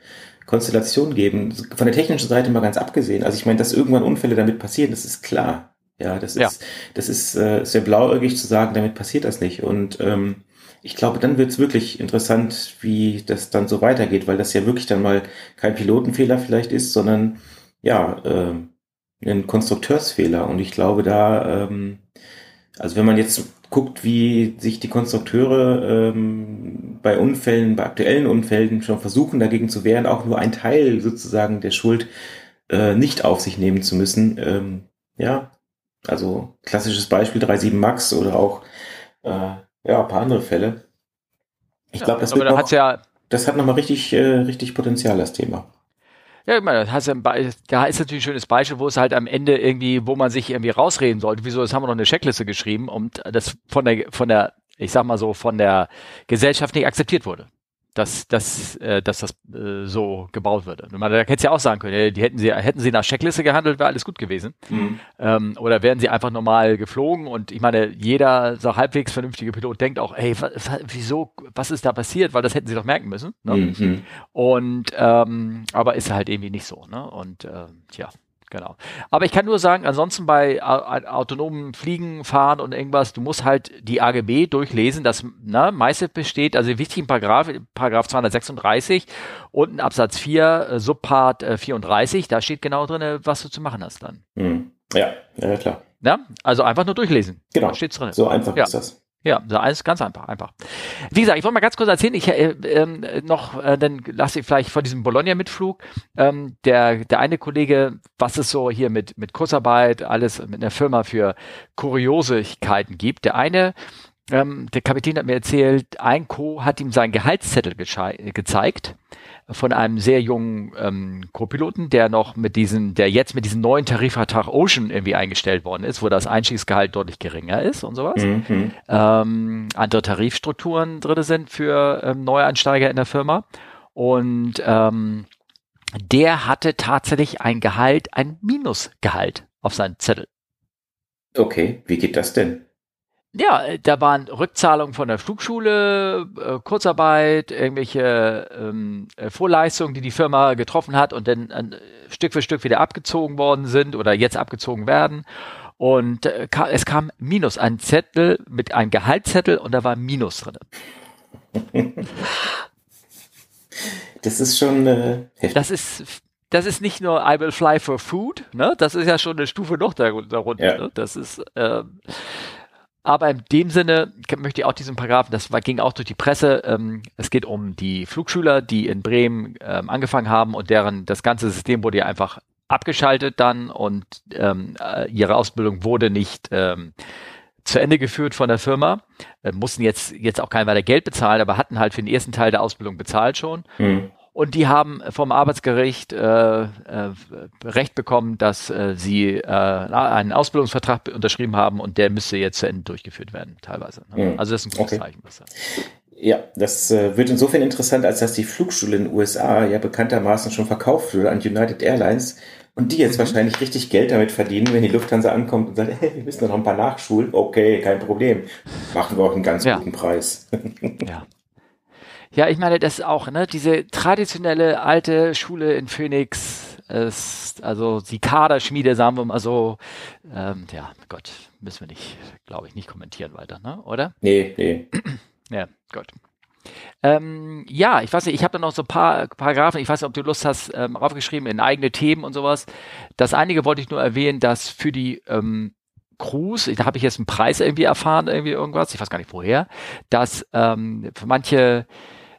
Konstellation geben. Von der technischen Seite mal ganz abgesehen. Also ich meine, dass irgendwann Unfälle damit passieren, das ist klar. Ja, das ist, ja. das ist äh, sehr blauäugig zu sagen, damit passiert das nicht. Und ähm, ich glaube, dann wird es wirklich interessant, wie das dann so weitergeht, weil das ja wirklich dann mal kein Pilotenfehler vielleicht ist, sondern ja, äh, ein Konstrukteursfehler. Und ich glaube, da, ähm, also wenn man jetzt guckt, wie sich die Konstrukteure ähm, bei Unfällen, bei aktuellen Unfällen schon versuchen, dagegen zu wehren, auch nur ein Teil sozusagen der Schuld äh, nicht auf sich nehmen zu müssen. Ähm, ja, also klassisches Beispiel 3.7 Max oder auch äh, ja, ein paar andere Fälle. Ich ja, glaube, das, wird noch, ja das hat nochmal richtig, äh, richtig Potenzial, das Thema. Ja, ich meine, das da ist natürlich ein schönes Beispiel, wo es halt am Ende irgendwie, wo man sich irgendwie rausreden sollte. Wieso, das haben wir noch eine Checkliste geschrieben und das von der, von der, ich sag mal so, von der Gesellschaft nicht akzeptiert wurde dass, dass, äh, dass das äh, so gebaut würde. Man, da hätte ja auch sagen können, die hätten sie, hätten sie nach Checkliste gehandelt, wäre alles gut gewesen. Mhm. Ähm, oder wären sie einfach normal geflogen und ich meine, jeder so halbwegs vernünftige Pilot denkt auch, ey, wieso, was ist da passiert? Weil das hätten sie doch merken müssen. Ne? Mhm. Und ähm, aber ist halt irgendwie nicht so. Ne? Und äh, tja. Genau. Aber ich kann nur sagen, ansonsten bei autonomen Fliegen, Fahren und irgendwas, du musst halt die AGB durchlesen. Das ne, meiste besteht, also wichtig Paragraph, Paragraph 236 und ein Absatz 4, äh, Subpart äh, 34, da steht genau drin, was du zu machen hast dann. Mhm. Ja, ja, klar. Ja, also einfach nur durchlesen. Genau. Da steht's drin. So einfach ja. ist das. Ja, alles ganz einfach, einfach. Wie gesagt, ich wollte mal ganz kurz erzählen, ich äh, äh, noch, äh, dann lasse ich vielleicht von diesem Bologna-Mitflug, ähm, der, der eine Kollege, was es so hier mit, mit Kurzarbeit, alles mit einer Firma für Kuriosigkeiten gibt. Der eine, ähm, der Kapitän hat mir erzählt, ein Co. hat ihm seinen Gehaltszettel gezeigt von einem sehr jungen ähm, Co-Piloten, der noch mit diesen, der jetzt mit diesem neuen Tarifvertrag Ocean irgendwie eingestellt worden ist, wo das Einstiegsgehalt deutlich geringer ist und sowas. Mhm. Ähm, andere Tarifstrukturen drin sind für ähm, Neueinsteiger in der Firma. Und ähm, der hatte tatsächlich ein Gehalt, ein Minusgehalt auf seinem Zettel. Okay, wie geht das denn? Ja, äh, da waren Rückzahlungen von der Flugschule, äh, Kurzarbeit, irgendwelche ähm, äh, Vorleistungen, die die Firma getroffen hat und dann äh, Stück für Stück wieder abgezogen worden sind oder jetzt abgezogen werden. Und äh, ka es kam Minus, ein Zettel mit einem Gehaltszettel und da war Minus drin. [laughs] Das ist schon äh, heftig. Das ist das ist nicht nur I will fly for food, ne? Das ist ja schon eine Stufe noch darunter. Ja. Ne? Das ist ähm, aber in dem Sinne möchte ich auch diesen Paragraphen, das war, ging auch durch die Presse, ähm, es geht um die Flugschüler, die in Bremen ähm, angefangen haben und deren, das ganze System wurde ja einfach abgeschaltet dann und ähm, äh, ihre Ausbildung wurde nicht ähm, zu Ende geführt von der Firma, äh, mussten jetzt, jetzt auch kein weiter Geld bezahlen, aber hatten halt für den ersten Teil der Ausbildung bezahlt schon. Mhm. Und die haben vom Arbeitsgericht äh, äh, Recht bekommen, dass äh, sie äh, einen Ausbildungsvertrag unterschrieben haben und der müsste jetzt zu Ende durchgeführt werden, teilweise. Ne? Mhm. Also das ist ein gutes okay. Zeichen. Was ja, das äh, wird insofern interessant, als dass die Flugschule in den USA ja bekanntermaßen schon verkauft wurde an United Airlines Und die jetzt mhm. wahrscheinlich richtig Geld damit verdienen, wenn die Lufthansa ankommt und sagt, hey, wir müssen noch ein paar nachschulen. Okay, kein Problem. Machen wir auch einen ganz ja. guten Preis. [laughs] ja. Ja, ich meine, das ist auch, ne, diese traditionelle alte Schule in Phoenix, ist, also die Kaderschmiede, sagen wir mal so, ähm, ja, Gott, müssen wir nicht, glaube ich, nicht kommentieren weiter, ne, oder? Nee, nee. [clears throat] ja, gut. Ähm, ja, ich weiß nicht, ich habe da noch so ein paar Paragraphen, ich weiß nicht, ob du Lust hast, ähm, aufgeschrieben in eigene Themen und sowas. Das einige wollte ich nur erwähnen, dass für die ähm, Crews, da habe ich jetzt einen Preis irgendwie erfahren, irgendwie irgendwas, ich weiß gar nicht woher, dass ähm, für manche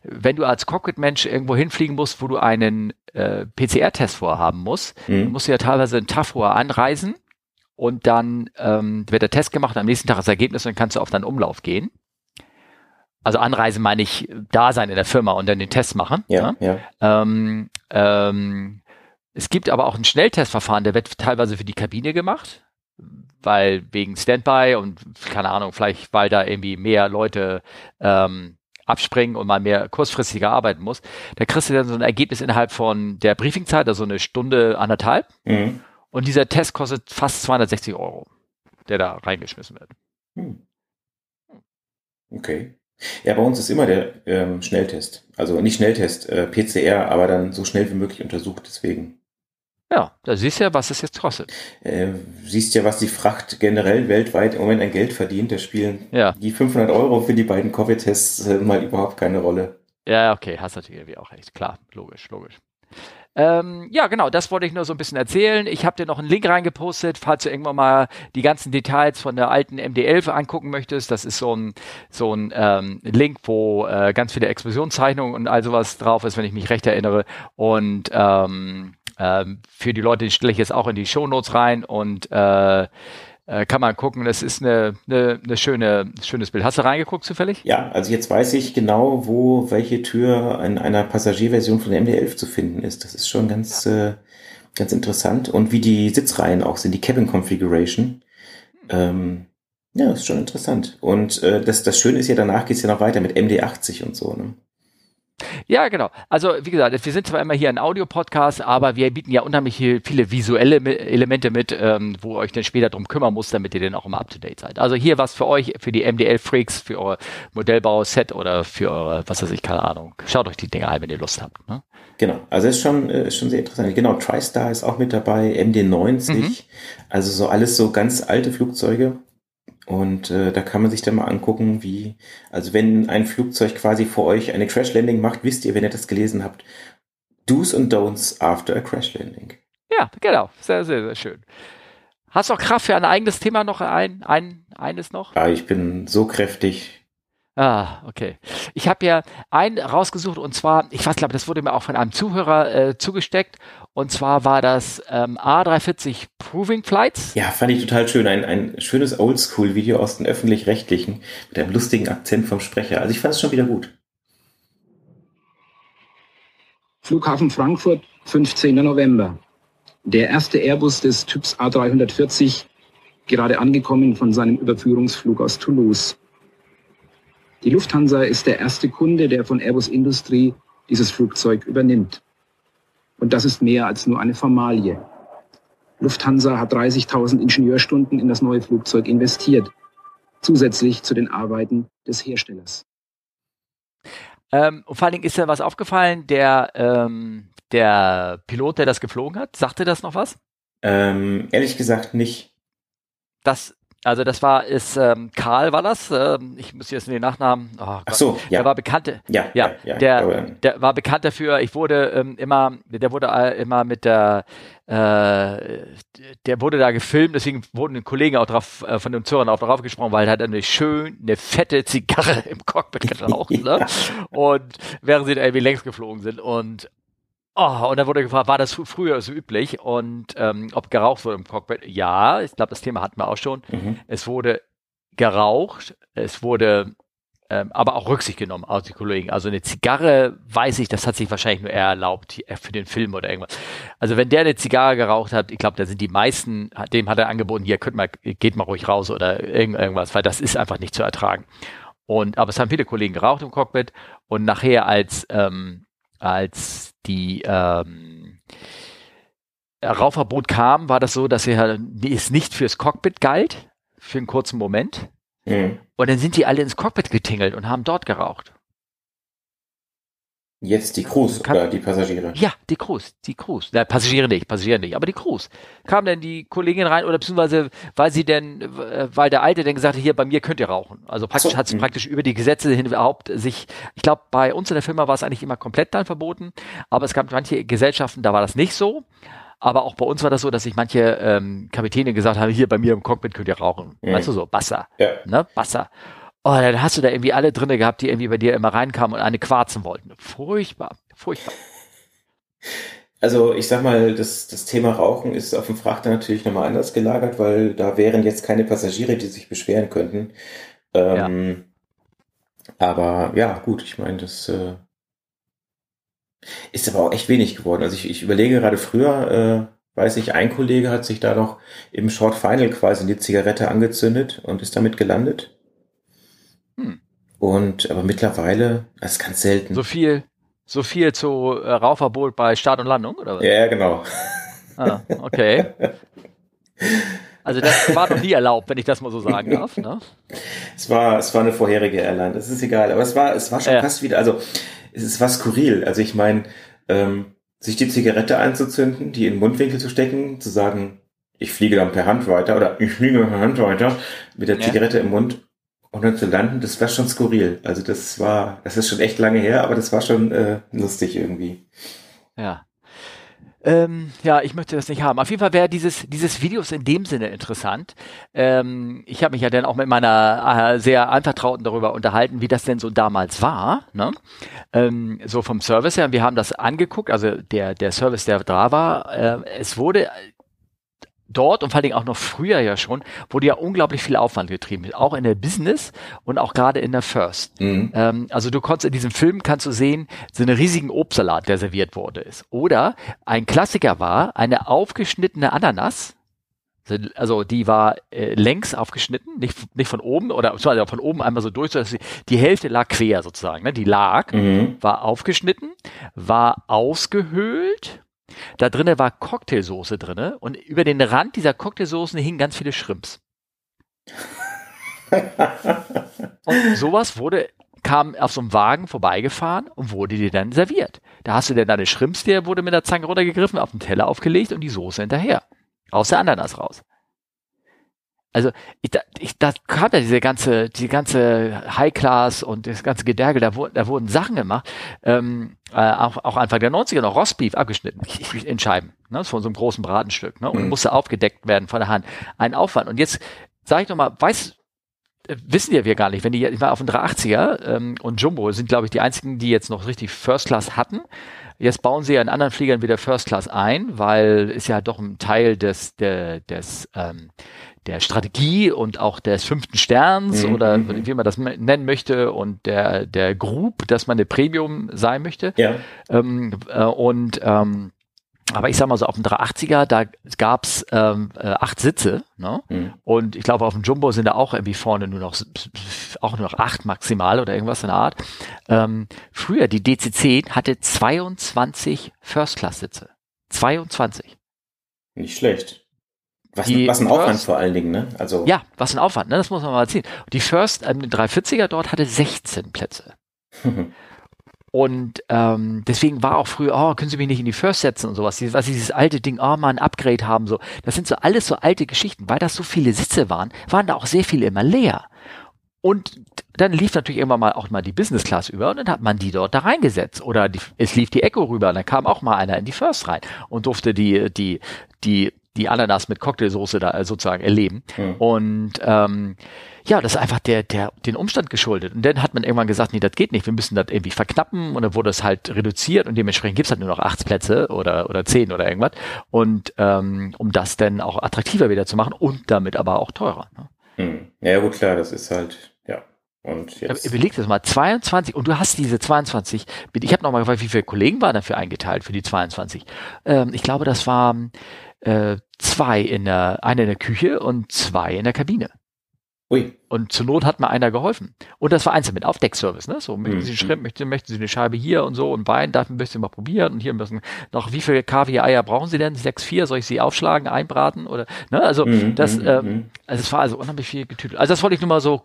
wenn du als Cockpit-Mensch irgendwo hinfliegen musst, wo du einen äh, PCR-Test vorhaben musst, mhm. musst du ja teilweise Tag vorher anreisen und dann ähm, wird der Test gemacht, am nächsten Tag das Ergebnis und dann kannst du auf deinen Umlauf gehen. Also anreisen meine ich da sein in der Firma und dann den Test machen. Ja, ja. ja. Ähm, ähm, es gibt aber auch ein Schnelltestverfahren, der wird teilweise für die Kabine gemacht, weil wegen Standby und keine Ahnung, vielleicht weil da irgendwie mehr Leute ähm, abspringen und mal mehr kurzfristiger arbeiten muss, da kriegst du dann so ein Ergebnis innerhalb von der Briefingzeit, also eine Stunde, anderthalb. Mhm. Und dieser Test kostet fast 260 Euro, der da reingeschmissen wird. Hm. Okay. Ja, bei uns ist immer der ähm, Schnelltest. Also nicht Schnelltest, äh, PCR, aber dann so schnell wie möglich untersucht, deswegen. Ja, da siehst du ja, was es jetzt kostet. Äh, siehst ja, was die Fracht generell weltweit im Moment an Geld verdient. Da spielen ja. die 500 Euro für die beiden Covid-Tests äh, mal überhaupt keine Rolle. Ja, okay, hast natürlich irgendwie auch recht. Klar, logisch, logisch. Ähm, ja, genau, das wollte ich nur so ein bisschen erzählen. Ich habe dir noch einen Link reingepostet, falls du irgendwann mal die ganzen Details von der alten MD11 angucken möchtest. Das ist so ein, so ein ähm, Link, wo äh, ganz viele Explosionszeichnungen und all sowas drauf ist, wenn ich mich recht erinnere. Und ähm, ähm, für die Leute stelle ich jetzt auch in die Shownotes rein und äh, äh, kann man gucken. Das ist eine, eine, eine schöne, schönes Bild. Hast du reingeguckt zufällig? Ja, also jetzt weiß ich genau, wo welche Tür in einer Passagierversion von der MD-11 zu finden ist. Das ist schon ganz, äh, ganz interessant. Und wie die Sitzreihen auch sind, die Cabin Configuration. Ähm, ja, ist schon interessant. Und äh, das, das Schöne ist ja, danach geht es ja noch weiter mit MD80 und so. Ne? Ja, genau. Also wie gesagt, wir sind zwar immer hier ein Audio-Podcast, aber wir bieten ja unheimlich viele visuelle Elemente mit, ähm, wo ihr euch dann später drum kümmern muss, damit ihr dann auch immer up-to-date seid. Also hier was für euch, für die MDL-Freaks, für euer Modellbau-Set oder für eure, was weiß ich, keine Ahnung. Schaut euch die Dinge an, wenn ihr Lust habt. Ne? Genau, also ist schon, äh, ist schon sehr interessant. Genau, TriStar ist auch mit dabei, MD90, mhm. also so alles so ganz alte Flugzeuge. Und äh, da kann man sich dann mal angucken, wie, also wenn ein Flugzeug quasi vor euch eine Crash Landing macht, wisst ihr, wenn ihr das gelesen habt, Do's und Don'ts after a Crash Landing. Ja, genau. Sehr, sehr, sehr schön. Hast du auch Kraft für ein eigenes Thema noch ein, ein eines noch? Ja, ich bin so kräftig. Ah, okay. Ich habe ja einen rausgesucht und zwar, ich weiß, glaube, das wurde mir auch von einem Zuhörer äh, zugesteckt und zwar war das ähm, A340 Proving Flights. Ja, fand ich total schön. Ein, ein schönes Oldschool-Video aus den Öffentlich-Rechtlichen mit einem lustigen Akzent vom Sprecher. Also ich fand es schon wieder gut. Flughafen Frankfurt, 15. November. Der erste Airbus des Typs A340 gerade angekommen von seinem Überführungsflug aus Toulouse. Die Lufthansa ist der erste Kunde, der von Airbus Industrie dieses Flugzeug übernimmt. Und das ist mehr als nur eine Formalie. Lufthansa hat 30.000 Ingenieurstunden in das neue Flugzeug investiert, zusätzlich zu den Arbeiten des Herstellers. Ähm, und vor allen Dingen ist ja was aufgefallen, der, ähm, der Pilot, der das geflogen hat, sagte das noch was? Ähm, ehrlich gesagt nicht. Das also das war, ist ähm, Karl war das. Ähm, ich muss jetzt in den Nachnamen. Oh Ach so, ja. Der war bekannt. Ja, ja, ja, der, ja. der war bekannt dafür. Ich wurde ähm, immer, der wurde äh, immer mit der, äh, der wurde da gefilmt. Deswegen wurden Kollegen auch drauf äh, von den Zuhörern auch drauf gesprochen, weil er hat eine schön, eine fette Zigarre im Cockpit geraucht. ne? [laughs] Und während sie da irgendwie längs geflogen sind und Oh, und dann wurde gefragt, war das früher so üblich und ähm, ob geraucht wurde im Cockpit? Ja, ich glaube, das Thema hatten wir auch schon. Mhm. Es wurde geraucht, es wurde ähm, aber auch Rücksicht genommen aus den Kollegen. Also eine Zigarre, weiß ich, das hat sich wahrscheinlich nur er erlaubt für den Film oder irgendwas. Also wenn der eine Zigarre geraucht hat, ich glaube, da sind die meisten, dem hat er angeboten, hier könnt mal, geht mal ruhig raus oder irgendwas, weil das ist einfach nicht zu ertragen. Und aber es haben viele Kollegen geraucht im Cockpit und nachher als ähm, als die ähm, Rauchverbot kam, war das so, dass er es nicht fürs Cockpit galt, für einen kurzen Moment. Mhm. Und dann sind die alle ins Cockpit getingelt und haben dort geraucht. Jetzt die Crews Kam, oder die Passagiere? Ja, die Crews, die Crews. Na, Passagiere nicht, Passagiere nicht, aber die Crews. Kam denn die Kollegin rein oder beziehungsweise, weil sie denn, äh, weil der Alte dann gesagt hat, hier, bei mir könnt ihr rauchen. Also praktisch so, hat sie mhm. praktisch über die Gesetze hin überhaupt sich, ich glaube, bei uns in der Firma war es eigentlich immer komplett dann verboten, aber es gab manche Gesellschaften, da war das nicht so. Aber auch bei uns war das so, dass sich manche ähm, Kapitäne gesagt haben, hier bei mir im Cockpit könnt ihr rauchen. Mhm. Weißt du so, Bassa. Ja. Ne? Bassa. Oh, dann hast du da irgendwie alle drinne gehabt, die irgendwie bei dir immer reinkamen und eine quarzen wollten. Furchtbar, furchtbar. Also ich sag mal, das, das Thema Rauchen ist auf dem Frachter natürlich nochmal anders gelagert, weil da wären jetzt keine Passagiere, die sich beschweren könnten. Ähm, ja. Aber ja, gut, ich meine, das äh, ist aber auch echt wenig geworden. Also ich, ich überlege gerade früher, äh, weiß ich, ein Kollege hat sich da noch im Short Final quasi die Zigarette angezündet und ist damit gelandet. Hm. Und aber mittlerweile, das ist ganz selten. So viel, so viel zu äh, Rauchverbot bei Start und Landung, oder was? Ja, genau. Ah, okay. Also das war noch nie erlaubt, wenn ich das mal so sagen [laughs] darf. Ne? Es war, es war eine vorherige Airline, das ist egal. Aber es war, es war schon ja. fast wieder, also es ist was skurril. Also ich meine, ähm, sich die Zigarette einzuzünden, die in den Mundwinkel zu stecken, zu sagen, ich fliege dann per Hand weiter oder ich fliege per Hand weiter mit der ja. Zigarette im Mund und dann zu landen, das war schon skurril. Also das war, das ist schon echt lange her, aber das war schon äh, lustig irgendwie. Ja. Ähm, ja, ich möchte das nicht haben. Auf jeden Fall wäre dieses, dieses Videos in dem Sinne interessant. Ähm, ich habe mich ja dann auch mit meiner äh, sehr Anvertrauten darüber unterhalten, wie das denn so damals war. Ne? Ähm, so vom Service her. Wir haben das angeguckt, also der, der Service, der da war. Äh, es wurde dort und vor allen Dingen auch noch früher ja schon, wurde ja unglaublich viel Aufwand getrieben, auch in der Business und auch gerade in der First. Mhm. Ähm, also du konntest in diesem Film kannst du sehen, so einen riesigen Obstsalat, der serviert wurde ist. Oder ein Klassiker war eine aufgeschnittene Ananas, also die war äh, längs aufgeschnitten, nicht, nicht von oben oder also von oben einmal so durch, sodass die, die Hälfte lag quer sozusagen. Ne? Die lag, mhm. war aufgeschnitten, war ausgehöhlt da drinnen war Cocktailsoße drinne und über den Rand dieser Cocktailsoßen hingen ganz viele Shrimps. und [laughs] sowas wurde kam auf so einem Wagen vorbeigefahren und wurde dir dann serviert. Da hast du dann deine Shrimps, der wurde mit der Zange runtergegriffen, auf den Teller aufgelegt und die Soße hinterher. Aus der Ananas raus. Also ich, da, ich, da kam ja diese ganze, die ganze High Class und das ganze Gedärgel, da, wurden, da wurden Sachen gemacht, ähm, äh, auch, auch Anfang der 90er noch Rostbeef abgeschnitten in Scheiben, ne, von so einem großen Bratenstück, ne, und mhm. musste aufgedeckt werden von der Hand. Ein Aufwand. Und jetzt sage ich noch mal, weiß, äh, wissen ja wir gar nicht, wenn die, ich war auf dem 380er ähm, und Jumbo sind, glaube ich, die einzigen, die jetzt noch richtig First Class hatten. Jetzt bauen sie ja in anderen Fliegern wieder First Class ein, weil ist ja doch ein Teil des, der, des ähm, der Strategie und auch des fünften Sterns mhm. oder mhm. wie man das nennen möchte und der, der Group, dass man eine Premium sein möchte. Ja. Ähm, äh, und ähm, aber ich sag mal so, auf dem 380er, da gab's ähm, äh, acht Sitze, ne? Mhm. Und ich glaube, auf dem Jumbo sind da auch irgendwie vorne nur noch auch nur noch acht maximal oder irgendwas in der Art. Ähm, früher, die DC10 hatte 22 First-Class-Sitze. 22. Nicht schlecht. Was, die was ein First, Aufwand vor allen Dingen, ne? Also ja, was ein Aufwand, ne? Das muss man mal erzählen. Die First, ähm, 340er dort hatte 16 Plätze. [laughs] und ähm, deswegen war auch früher, oh, können Sie mich nicht in die First setzen und sowas. Was dieses alte Ding, oh, mal ein Upgrade haben, so. Das sind so alles so alte Geschichten. Weil das so viele Sitze waren, waren da auch sehr viele immer leer. Und dann lief natürlich irgendwann mal auch mal die Business Class über und dann hat man die dort da reingesetzt. Oder die, es lief die Echo rüber, und dann kam auch mal einer in die First rein und durfte die, die, die die Ananas mit Cocktailsoße da äh, sozusagen erleben. Mhm. Und ähm, ja, das ist einfach der, der, den Umstand geschuldet. Und dann hat man irgendwann gesagt, nee, das geht nicht, wir müssen das irgendwie verknappen und dann wurde es halt reduziert und dementsprechend gibt's halt nur noch acht Plätze oder, oder zehn oder irgendwas. Und ähm, um das dann auch attraktiver wieder zu machen und damit aber auch teurer. Ne? Mhm. Ja, gut, klar, das ist halt, ja. Und jetzt. Überleg das mal, 22, und du hast diese 22, ich habe nochmal gefragt, wie viele Kollegen waren dafür eingeteilt für die 22? Ähm, ich glaube, das war äh, zwei in der, eine in der Küche und zwei in der Kabine. Ui. Und zur Not hat mir einer geholfen. Und das war eins mit Aufdeckservice, ne? So, möchten Sie mhm. Schrimp, möchten, möchten Sie eine Scheibe hier und so und Wein, darf ein bisschen mal probieren und hier müssen noch, wie viele Kaviar-Eier brauchen Sie denn? Sechs, vier, soll ich sie aufschlagen, einbraten oder, ne? Also, mhm. das, mhm, ähm, mhm. also es war also unheimlich viel getütelt. Also das wollte ich nur mal so,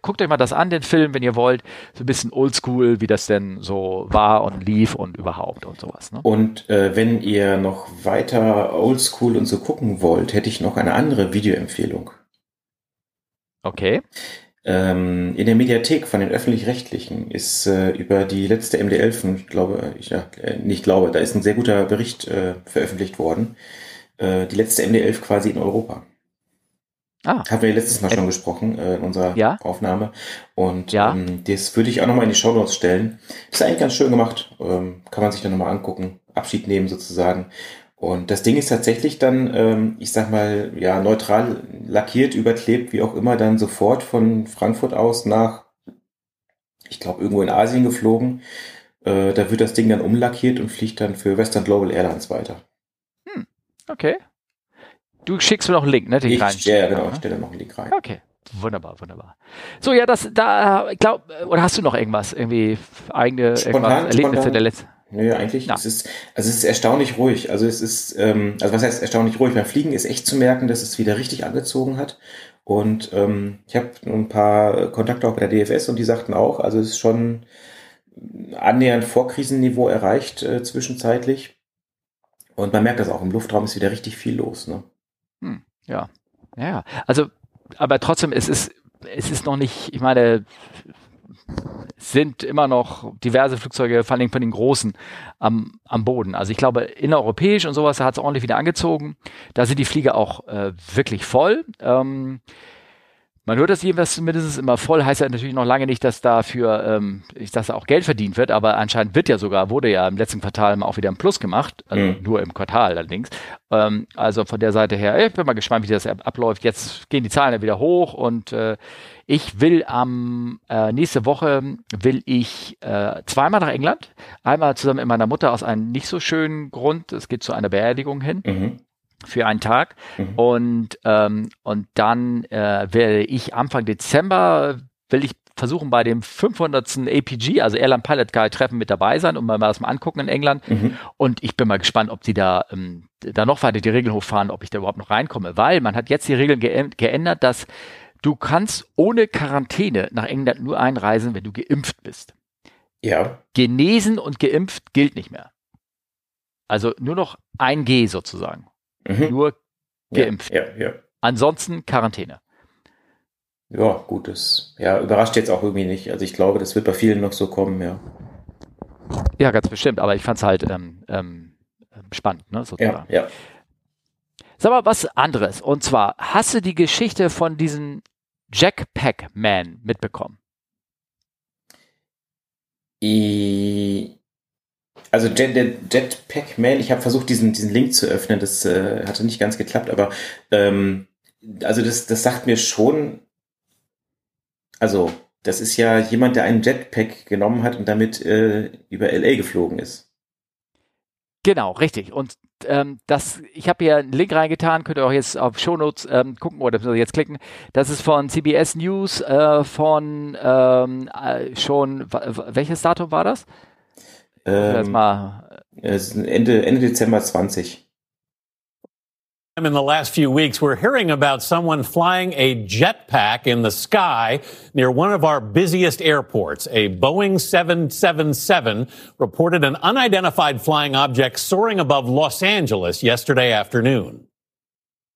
guckt euch mal das an, den Film, wenn ihr wollt. So ein bisschen oldschool, wie das denn so war und lief und überhaupt und sowas, ne? Und, äh, wenn ihr noch weiter oldschool und so gucken wollt, hätte ich noch eine andere Videoempfehlung. Okay. Ähm, in der Mediathek von den öffentlich-rechtlichen ist äh, über die letzte MD11, ich glaube, ich ja, äh, nicht glaube, da ist ein sehr guter Bericht äh, veröffentlicht worden. Äh, die letzte MD11 quasi in Europa. Ah. Haben wir letztes Mal schon gesprochen äh, in unserer ja? Aufnahme. Und ja? ähm, das würde ich auch nochmal in die Show Notes stellen. Ist eigentlich ganz schön gemacht. Ähm, kann man sich dann nochmal angucken. Abschied nehmen sozusagen. Und das Ding ist tatsächlich dann, ähm, ich sag mal, ja, neutral lackiert, überklebt, wie auch immer, dann sofort von Frankfurt aus nach, ich glaube, irgendwo in Asien geflogen. Äh, da wird das Ding dann umlackiert und fliegt dann für Western Global Airlines weiter. Hm, okay. Du schickst mir noch einen Link, ne? Den ich, kleinen ja, genau, ich stelle noch einen Link rein. Okay. Wunderbar, wunderbar. So, ja, das, da, glaub, oder hast du noch irgendwas, irgendwie eigene spontan, Erlebnisse spontan. der letzten? Nö, eigentlich. Ja. Es ist, also es ist erstaunlich ruhig. Also es ist, ähm, also was heißt erstaunlich ruhig? Beim Fliegen ist echt zu merken, dass es wieder richtig angezogen hat. Und ähm, ich habe ein paar Kontakte auch bei der DFS und die sagten auch, also es ist schon annähernd Vorkrisenniveau erreicht äh, zwischenzeitlich. Und man merkt das auch, im Luftraum ist wieder richtig viel los. Ne? Hm, ja, ja, also, aber trotzdem, es ist, es ist noch nicht, ich meine, sind immer noch diverse Flugzeuge, vor allem von den großen, am, am Boden. Also ich glaube, innereuropäisch und sowas, da hat es ordentlich wieder angezogen. Da sind die Flieger auch äh, wirklich voll. Ähm, man hört das jedenfalls zumindest immer voll, heißt ja natürlich noch lange nicht, dass dafür, ähm, ich dass da auch Geld verdient wird, aber anscheinend wird ja sogar, wurde ja im letzten Quartal auch wieder ein Plus gemacht, also mhm. nur im Quartal allerdings. Ähm, also von der Seite her, ich bin mal gespannt, wie das abläuft. Jetzt gehen die Zahlen ja wieder hoch und äh, ich will am äh, nächste Woche will ich äh, zweimal nach England. Einmal zusammen mit meiner Mutter aus einem nicht so schönen Grund. Es geht zu einer Beerdigung hin. Mhm für einen Tag. Mhm. Und, ähm, und dann äh, werde ich Anfang Dezember, will ich versuchen bei dem 500. APG, also Airline Pilot Guide Treffen mit dabei sein und mal das mal angucken in England. Mhm. Und ich bin mal gespannt, ob die da, ähm, da noch weiter die Regeln hochfahren, ob ich da überhaupt noch reinkomme, weil man hat jetzt die Regeln geändert, dass Du kannst ohne Quarantäne nach England nur einreisen, wenn du geimpft bist. Ja. Genesen und geimpft gilt nicht mehr. Also nur noch ein G sozusagen. Mhm. Nur geimpft. Ja, ja, ja. Ansonsten Quarantäne. Ja, gut, das ja, überrascht jetzt auch irgendwie nicht. Also ich glaube, das wird bei vielen noch so kommen, ja. Ja, ganz bestimmt, aber ich fand es halt ähm, ähm, spannend, ne, sozusagen. Ja, ja. Sag mal was anderes. Und zwar, hast du die Geschichte von diesen Jackpack Man mitbekommen? Also Jet, Jetpack Man, ich habe versucht, diesen, diesen Link zu öffnen, das äh, hatte nicht ganz geklappt, aber ähm, also das, das sagt mir schon, also das ist ja jemand, der einen Jetpack genommen hat und damit äh, über LA geflogen ist. Genau, richtig. Und ähm, das, ich habe hier einen Link reingetan, könnt ihr auch jetzt auf Shownotes ähm, gucken oder jetzt klicken. Das ist von CBS News äh, von ähm, äh, schon, welches Datum war das? Ähm, mal, Ende, Ende Dezember 20. In the last few weeks, we're hearing about someone flying a jetpack in the sky near one of our busiest airports. A Boeing 777 reported an unidentified flying object soaring above Los Angeles yesterday afternoon.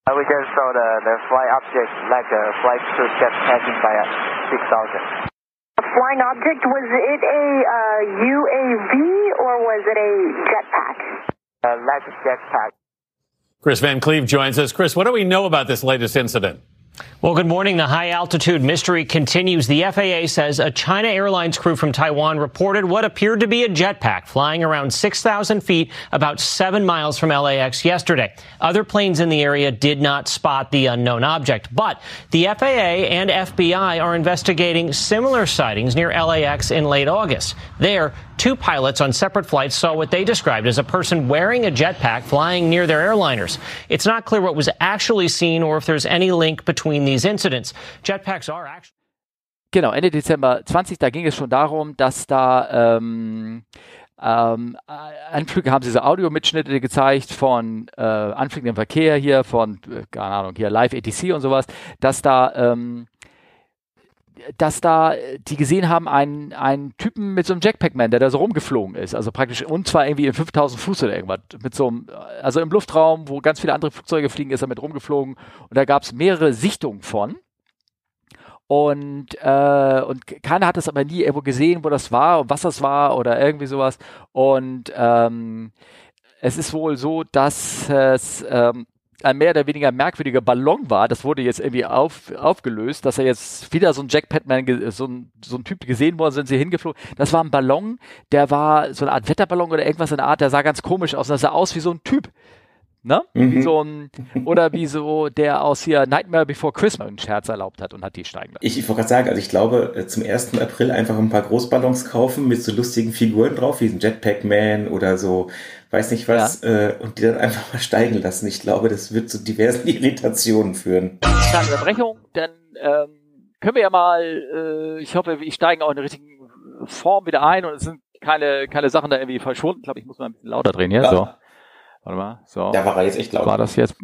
Uh, we just saw the, the flying object like a flight suit jet passing by at 6,000. A flying object, was it a uh, UAV or was it a jetpack? Uh, like a jetpack. Chris Van Cleve joins us. Chris, what do we know about this latest incident? Well, good morning. The high altitude mystery continues. The FAA says a China Airlines crew from Taiwan reported what appeared to be a jetpack flying around 6,000 feet about seven miles from LAX yesterday. Other planes in the area did not spot the unknown object, but the FAA and FBI are investigating similar sightings near LAX in late August. There, Two pilots on separate flights saw what they described as a person wearing a jetpack flying near their airliners. It's not clear what was actually seen or if there's any link between these incidents. Jetpacks are actually Genau, Ende Dezember 20, da ging es schon darum, dass da ähm, ähm, Anflüge haben sie so Audiomitschnitte gezeigt von äh, anfliegendem Verkehr hier, von, äh, keine Ahnung, hier Live ATC und sowas, dass da ähm, dass da die gesehen haben, einen, einen Typen mit so einem Jackpack-Man, der da so rumgeflogen ist. Also praktisch, und zwar irgendwie in 5000 Fuß oder irgendwas. Mit so einem, also im Luftraum, wo ganz viele andere Flugzeuge fliegen, ist er mit rumgeflogen. Und da gab es mehrere Sichtungen von. Und, äh, und keiner hat es aber nie irgendwo gesehen, wo das war und was das war oder irgendwie sowas. Und ähm, es ist wohl so, dass es ähm, ein mehr oder weniger merkwürdiger Ballon war. Das wurde jetzt irgendwie auf, aufgelöst, dass er jetzt wieder so ein Jackpatman, so ein, so ein Typ gesehen worden, sind sie hingeflogen. Das war ein Ballon, der war so eine Art Wetterballon oder irgendwas in der Art, der sah ganz komisch aus. Das sah aus wie so ein Typ. Ne? Mhm. Wie so ein, oder wie so der aus hier Nightmare Before Christmas einen Scherz erlaubt hat und hat die steigen lassen. Ich, ich wollte gerade sagen, also ich glaube, äh, zum 1. April einfach ein paar Großballons kaufen mit so lustigen Figuren drauf, wie ein Jetpack Man oder so, weiß nicht was, Ja. äh, und die dann einfach mal steigen lassen. Ich glaube, das wird zu diversen [laughs] Irritationen führen. Kleine Unterbrechung, dann ähm, können wir ja mal, äh, ich hoffe, wir steigen auch in der richtigen Form wieder ein und es sind keine, keine Sachen da irgendwie verschwunden. Ich glaube, ich muss mal ein bisschen lauter drehen hier. Ja. So. Warte mal. So. Da war er jetzt echt laut. War das jetzt?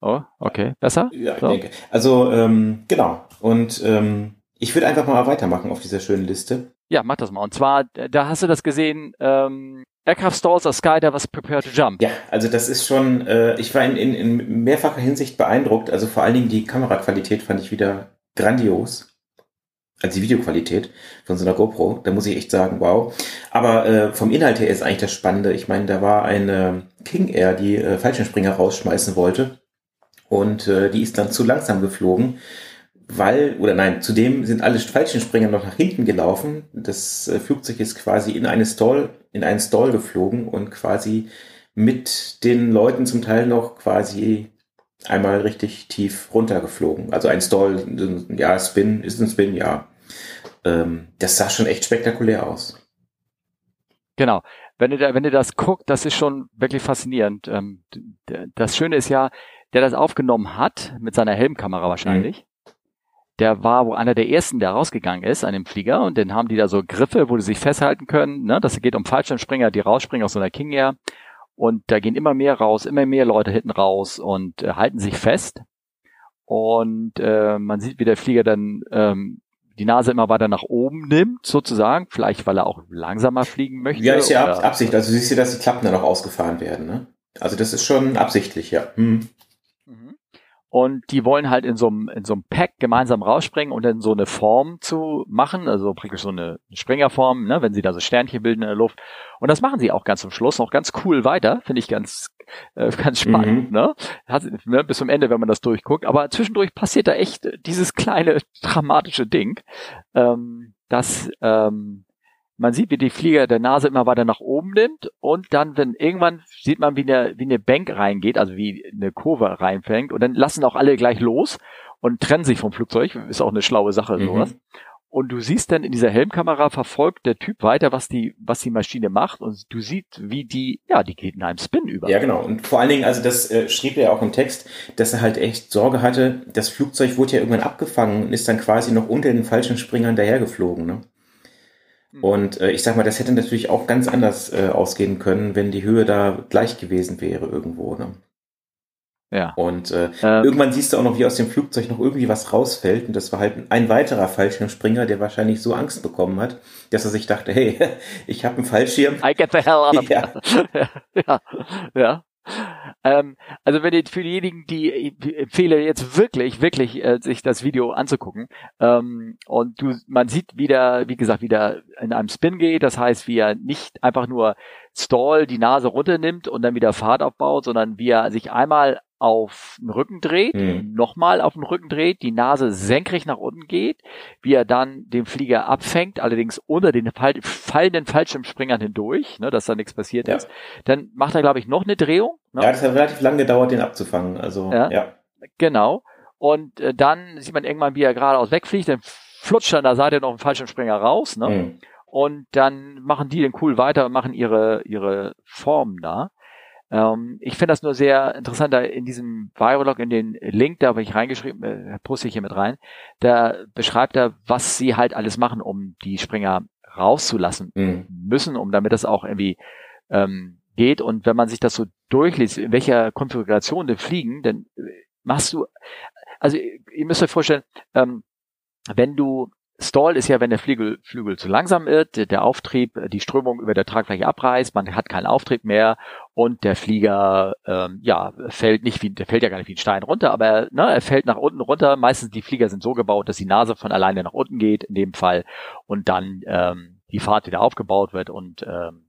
Oh, okay. Besser? Ja, ich So. denke. Also, ähm, genau. Und ähm, ich würde einfach mal weitermachen auf dieser schönen Liste. Ja, mach das mal. Und zwar, da hast du das gesehen, ähm, Aircraft Stalls a Skydiver was prepared to jump. Ja, also das ist schon, äh, ich war in, in, in mehrfacher Hinsicht beeindruckt. Also vor allen Dingen die Kameraqualität fand ich wieder grandios. Also die Videoqualität von so einer GoPro, da muss ich echt sagen, wow. Aber äh, vom Inhalt her ist eigentlich das Spannende. Ich meine, da war eine King Air, die äh, Fallschirmspringer rausschmeißen wollte. Und äh, die ist dann zu langsam geflogen, weil, oder nein, zudem sind alle Fallschirmspringer noch nach hinten gelaufen. Das äh, Flugzeug ist quasi in eine Stall, in einen Stall geflogen und quasi mit den Leuten zum Teil noch quasi einmal richtig tief runtergeflogen. Also ein Stall, ja, Spin, ist ein Spin, ja. Ähm, das sah schon echt spektakulär aus. Genau. Wenn du, da, wenn du das guckt, das ist schon wirklich faszinierend. Ähm, das Schöne ist ja, der das aufgenommen hat, mit seiner Helmkamera wahrscheinlich, der war wohl einer der ersten, der rausgegangen ist an dem Flieger und dann haben die da so Griffe, wo die sich festhalten können. Ne? Das geht um Fallschirmspringer, die rausspringen aus so einer King Air. Und da gehen immer mehr raus, immer mehr Leute hinten raus und äh, halten sich fest. Und äh, man sieht, wie der Flieger dann ähm, die Nase immer weiter nach oben nimmt, sozusagen. Vielleicht, weil er auch langsamer fliegen möchte. Ja, ist ja Absicht. Also siehst du, dass die Klappen dann auch ausgefahren werden, ne? Also das ist schon absichtlich, ja. Hm. Mhm. Und die wollen halt in so einem, in so einem Pack gemeinsam rausspringen und dann so eine Form zu machen, also praktisch so eine Springerform, ne, wenn sie da so Sternchen bilden in der Luft. Und das machen sie auch ganz zum Schluss noch ganz cool weiter, finde ich ganz, äh, ganz spannend, Mhm. ne? Hat, ne? Bis zum Ende, wenn man das durchguckt. Aber zwischendurch passiert da echt dieses kleine dramatische Ding, ähm, dass ähm, man sieht, wie die Flieger der Nase immer weiter nach oben nimmt und dann, wenn irgendwann sieht man, wie eine, wie eine Bank reingeht, also wie eine Kurve reinfängt und dann lassen auch alle gleich los und trennen sich vom Flugzeug. Ist auch eine schlaue Sache, Mhm. sowas. Und du siehst dann in dieser Helmkamera verfolgt der Typ weiter, was die, was die Maschine macht und du siehst, wie die, ja, die geht in einem Spin über. Ja, genau. Und vor allen Dingen, also das äh, schrieb er ja auch im Text, dass er halt echt Sorge hatte, das Flugzeug wurde ja irgendwann abgefangen und ist dann quasi noch unter den falschen Springern dahergeflogen, ne? Hm. Und äh, ich sag mal, das hätte natürlich auch ganz anders äh, ausgehen können, wenn die Höhe da gleich gewesen wäre irgendwo, ne? Ja. Und äh, Ähm, irgendwann siehst du auch noch, wie aus dem Flugzeug noch irgendwie was rausfällt. Und das war halt ein weiterer Fallschirmspringer, der wahrscheinlich so Angst bekommen hat, dass er sich dachte, hey, [laughs] ich habe einen Fallschirm. I get the hell out of [laughs] Ja. here. [laughs] ja, ja. Ähm, also wenn ihr für diejenigen, die empfehle jetzt wirklich, wirklich äh, sich das Video anzugucken ähm, und du, man sieht wieder, wie gesagt, wieder in einem Spin geht, das heißt, wie er nicht einfach nur Stall die Nase runternimmt und dann wieder Fahrt aufbaut, sondern wie er sich einmal auf den Rücken dreht, Hm. nochmal auf den Rücken dreht, die Nase senkrecht nach unten geht, wie er dann den Flieger abfängt, allerdings unter den fall fallenden Fallschirmspringern hindurch, ne, dass da nichts passiert Ja. ist. Dann macht er, glaube ich, noch eine Drehung. Ne? Ja, das hat relativ lang gedauert, den abzufangen. Also, Ja. ja. Genau. Und äh, dann sieht man irgendwann, wie er geradeaus wegfliegt, dann flutscht er an der Seite noch ein Fallschirmspringer raus. Ne? Hm. und dann machen die den cool weiter und machen ihre, ihre Form da. Ähm, ich finde das nur sehr interessant, da in diesem Virolog, in den Link, da habe ich reingeschrieben, äh, poste ich hier mit rein, da beschreibt er, was sie halt alles machen, um die Springer rauszulassen mhm. müssen, um damit das auch irgendwie ähm, geht. Und wenn man sich das so durchliest, in welcher Konfiguration die fliegen, dann äh, machst du, also ihr müsst euch vorstellen, ähm, wenn du Stall ist ja, wenn der Flügel, Flügel zu langsam wird, der Auftrieb, die Strömung über der Tragfläche abreißt, man hat keinen Auftrieb mehr und der Flieger ähm, ja fällt nicht wie, der fällt ja gar nicht wie ein Stein runter, aber ne, er fällt nach unten runter. Meistens die Flieger sind so gebaut, dass die Nase von alleine nach unten geht in dem Fall und dann ähm, die Fahrt wieder aufgebaut wird und ähm,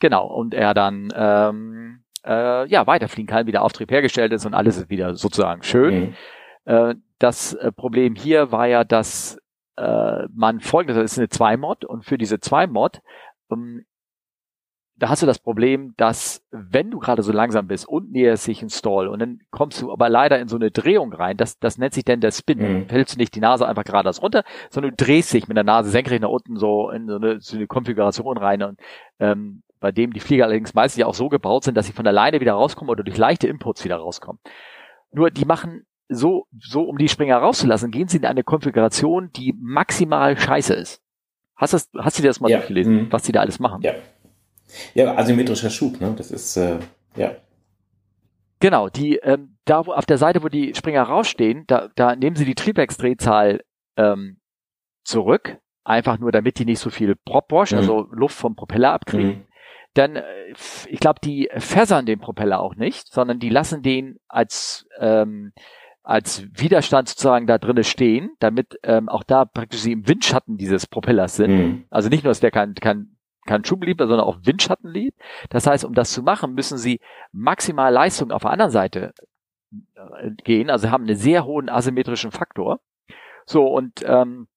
genau und er dann ähm, äh, ja weiterfliegen kann, wieder Auftrieb hergestellt ist und alles ist wieder sozusagen schön. Mhm. Äh, das äh, Problem hier war ja, dass äh, man folgendes, das ist eine 2-Mod und für diese 2-Mod, ähm, da hast du das Problem, dass wenn du gerade so langsam bist und näherst sich ein Stall und dann kommst du aber leider in so eine Drehung rein, das, das nennt sich denn der Spin. Mhm. Hältst du nicht die Nase einfach geradeaus runter, sondern du drehst dich mit der Nase senkrecht nach unten so in so eine, so eine Konfiguration rein und ähm, bei dem die Flieger allerdings meistens ja auch so gebaut sind, dass sie von alleine wieder rauskommen oder durch leichte Inputs wieder rauskommen. Nur die machen so, so um die Springer rauszulassen, gehen sie in eine Konfiguration, die maximal scheiße ist. Hast, das, hast du dir das mal ja. durchgelesen, mhm. was die da alles machen? Ja. Ja, asymmetrischer Schub, ne? Das ist, äh, ja. Genau, die, ähm, da wo auf der Seite, wo die Springer rausstehen, da, da nehmen sie die Triebwerksdrehzahl ähm, zurück, einfach nur damit die nicht so viel Propwash, mhm. also Luft vom Propeller abkriegen. Mhm dann, äh, ich glaube, die fässern den Propeller auch nicht, sondern die lassen den als ähm, als Widerstand sozusagen da drinnen stehen, damit ähm, auch da praktisch sie im Windschatten dieses Propellers sind. Mhm. Also nicht nur, dass der kein, kein, kein Schub liebt, sondern auch Windschatten liebt. Das heißt, um das zu machen, müssen sie maximal Leistung auf der anderen Seite äh, gehen, also haben einen sehr hohen asymmetrischen Faktor. So, und ähm,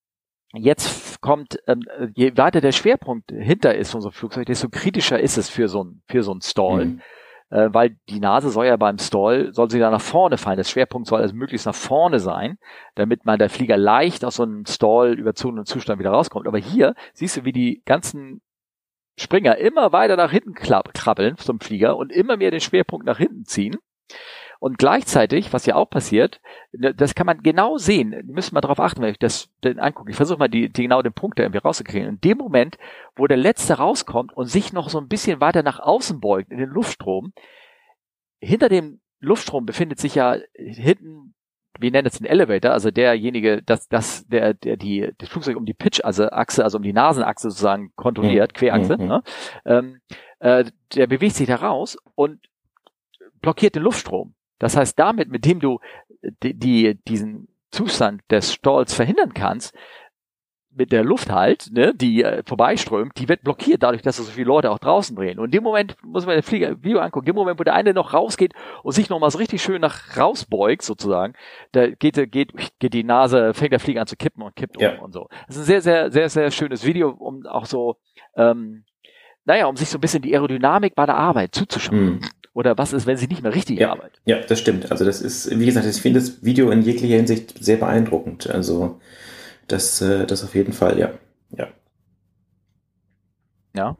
jetzt kommt, ähm, je weiter der Schwerpunkt hinter ist von so einem Flugzeug, desto kritischer ist es für so ein, für so ein Stall. Mhm äh, weil die Nase soll ja beim Stall, soll sie da nach vorne fallen. Das Schwerpunkt soll also möglichst nach vorne sein, damit man der Flieger leicht aus so einem Stall überzogenen Zustand wieder rauskommt. Aber hier siehst du, wie die ganzen Springer immer weiter nach hinten krabbeln zum Flieger und immer mehr den Schwerpunkt nach hinten ziehen. Und gleichzeitig, was ja auch passiert, ne, das kann man genau sehen. Müssen mal darauf achten, wenn ich das angucke. Ich versuche mal die, die genau den Punkt da irgendwie rauszukriegen. In dem Moment, wo der letzte rauskommt und sich noch so ein bisschen weiter nach außen beugt in den Luftstrom, hinter dem Luftstrom befindet sich ja hinten wir nennen es den Elevator, also derjenige, dass das der der die das Flugzeug um die Pitch also Achse, also um die Nasenachse sozusagen kontrolliert, mhm. Querachse, mhm. ne? ähm, äh, der bewegt sich da raus und blockiert den Luftstrom. Das heißt, damit, mit dem du die, die diesen Zustand des Stalls verhindern kannst, mit der Luft halt, ne, die äh, vorbeiströmt, die wird blockiert dadurch, dass so viele Leute auch draußen drehen. Und in dem Moment muss man den Flieger Video angucken, in dem Moment, wo der eine noch rausgeht und sich noch mal so richtig schön nach rausbeugt, sozusagen, da geht, geht, geht die Nase, fängt der Flieger an zu kippen und kippt ja. um und so. Das ist ein sehr, sehr, sehr, sehr schönes Video, um auch so, ähm, naja, um sich so ein bisschen die Aerodynamik bei der Arbeit zuzuschauen. Mhm. Oder was ist, wenn sie nicht mehr richtig ja, arbeitet? Ja, das stimmt. Also das ist, wie gesagt, ich finde das Video in jeglicher Hinsicht sehr beeindruckend. Also das, äh, das auf jeden Fall, ja. Ja. Ja.